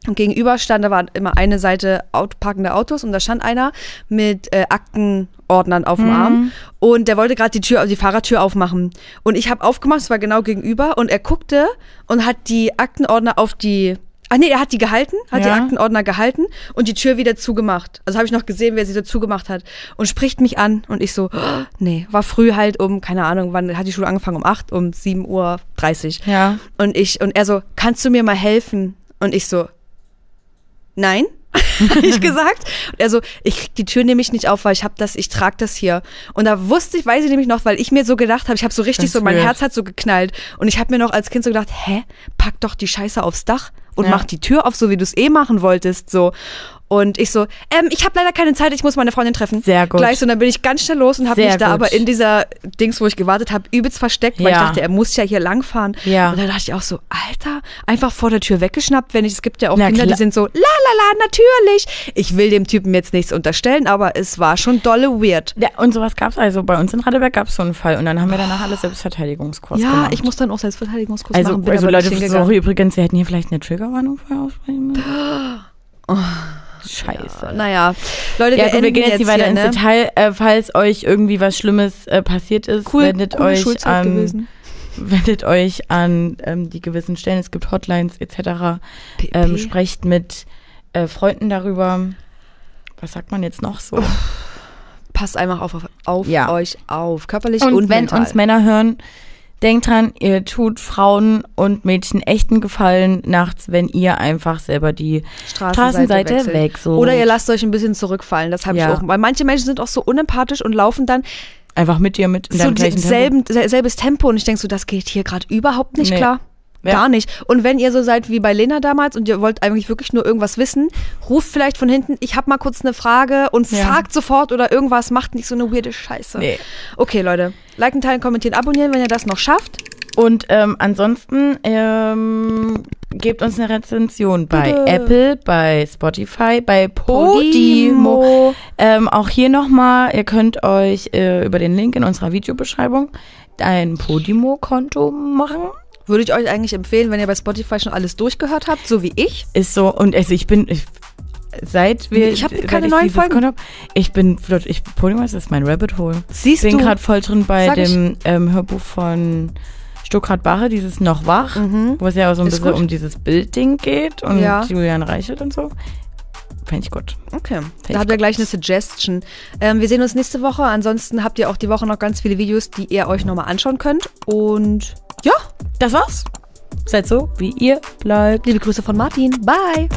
A: Und gegenüber stand, da war immer eine Seite Auto, parkende Autos und da stand einer mit äh, Aktenordnern auf dem Arm. Und der wollte gerade die Tür, die Fahrertür aufmachen. Und ich habe aufgemacht, es war genau gegenüber und er guckte und hat die Aktenordner auf die Ah nee, er hat die gehalten, hat die
B: Ja.
A: Aktenordner gehalten und die Tür wieder zugemacht. Also habe ich noch gesehen, wer sie so zugemacht hat und spricht mich an und ich so, oh, nee, war früh halt um, keine Ahnung, wann hat die Schule angefangen? Um 8, um 7.30 Uhr.
B: Ja.
A: Und ich, und er so, kannst du mir mal helfen? Und ich so, nein, habe ich gesagt. Und er so, ich krieg die Tür nämlich nicht auf, weil ich habe das, ich trage das hier. Und da wusste ich, weiß ich nämlich noch, weil ich mir so gedacht habe, ich habe so richtig
B: Das
A: so, mein
B: wird.
A: Herz hat so geknallt. Und ich habe mir noch als Kind so gedacht, hä, pack doch die Scheiße aufs Dach und
B: Ja.
A: mach die Tür auf, so wie du es eh machen wolltest, so. Und ich so, ähm, ich habe leider keine Zeit, ich muss meine Freundin treffen.
B: Sehr gut.
A: Gleich so, und dann bin ich ganz schnell los und habe mich da
B: gut.
A: aber in dieser Dings, wo ich gewartet habe, übelst versteckt, weil ich
B: Ja.
A: dachte, er muss ja hier langfahren.
B: Ja.
A: Und dann dachte ich auch so, Alter, einfach vor der Tür weggeschnappt, wenn ich, es gibt ja auch
B: Na
A: Kinder, die sind so, la la la, natürlich. Ich will dem Typen jetzt nichts unterstellen, aber es war schon dolle weird.
B: ja. Und sowas gab's also. Bei uns in Radeberg gab's so einen Fall. Und dann haben wir danach alle Selbstverteidigungskurs
A: Ja,
B: gemacht.
A: ich muss dann auch Selbstverteidigungskurs
B: also,
A: machen.
B: also Leute, sorry übrigens, wir hätten hier vielleicht eine Triggerwarnung vorher aussprechen müssen. Scheiße.
A: Naja, Leute,
B: Ja,
A: wir,
B: gut, wir gehen jetzt nicht weiter
A: hier,
B: ins
A: ne?
B: Detail. Äh, falls euch irgendwie was Schlimmes äh, passiert ist,
A: Cool,
B: wendet euch an, wendet euch an ähm, die gewissen Stellen. Es gibt Hotlines etc. Ähm, sprecht mit äh, Freunden darüber. Was sagt man jetzt noch so?
A: Passt einfach auf, auf
B: Ja.
A: euch auf, körperlich
B: Und,
A: und,
B: wenn
A: mental.
B: uns Männer hören, denkt dran, ihr tut Frauen und Mädchen echten Gefallen nachts, wenn ihr einfach selber die Straßenseite
A: wechselt.
B: wechselt.
A: Oder ihr lasst euch ein bisschen zurückfallen, das habe
B: Ja.
A: ich auch. Weil manche Menschen sind auch so unempathisch und laufen dann
B: einfach mit dir mit in
A: so
B: deinem gleichen Tempo.
A: selben, sel- selbes Tempo und ich denke so, das geht hier gerade überhaupt nicht
B: Nee.
A: klar.
B: Ja.
A: Gar nicht. Und wenn ihr so seid wie bei Lena damals und ihr wollt eigentlich wirklich nur irgendwas wissen, ruft vielleicht von hinten, ich habe mal kurz eine Frage und
B: Ja.
A: fragt sofort oder irgendwas, macht nicht so eine weirde Scheiße.
B: Nee.
A: Okay, Leute. Liken, teilen, kommentieren, abonnieren, wenn ihr das noch schafft.
B: Und ähm, ansonsten ähm, gebt uns eine Rezension bei
A: Bitte.
B: Apple, bei Spotify, bei Podimo. Ähm, auch hier nochmal, ihr könnt euch äh, über den Link in unserer Videobeschreibung ein Podimo-Konto machen.
A: Würde ich euch eigentlich empfehlen, wenn ihr bei Spotify schon alles durchgehört habt, so wie ich.
B: Ist so, und also ich bin, ich, seit wir.
A: Ich hab
B: seit
A: keine neuen Folgen.
B: Hab, ich bin, flott- ich, das ist mein Rabbit Hole.
A: Siehst
B: Ich bin
A: du?
B: gerade voll drin bei
A: Sag
B: dem ähm, Hörbuch von Stuckrad Barre, dieses Noch wach, wo es ja auch so ein
A: Ist
B: bisschen
A: gut.
B: um dieses Bildding geht und
A: Ja.
B: Julian Reichelt und so. Fände ich gut.
A: Okay,
B: ich
A: da habt ihr gleich eine Suggestion. Ähm, wir sehen uns nächste Woche. Ansonsten habt ihr auch die Woche noch ganz viele Videos, die ihr euch nochmal anschauen könnt. Und ja,
B: Das war's. Seid so, wie ihr bleibt.
A: liebe Grüße von Martin. Bye.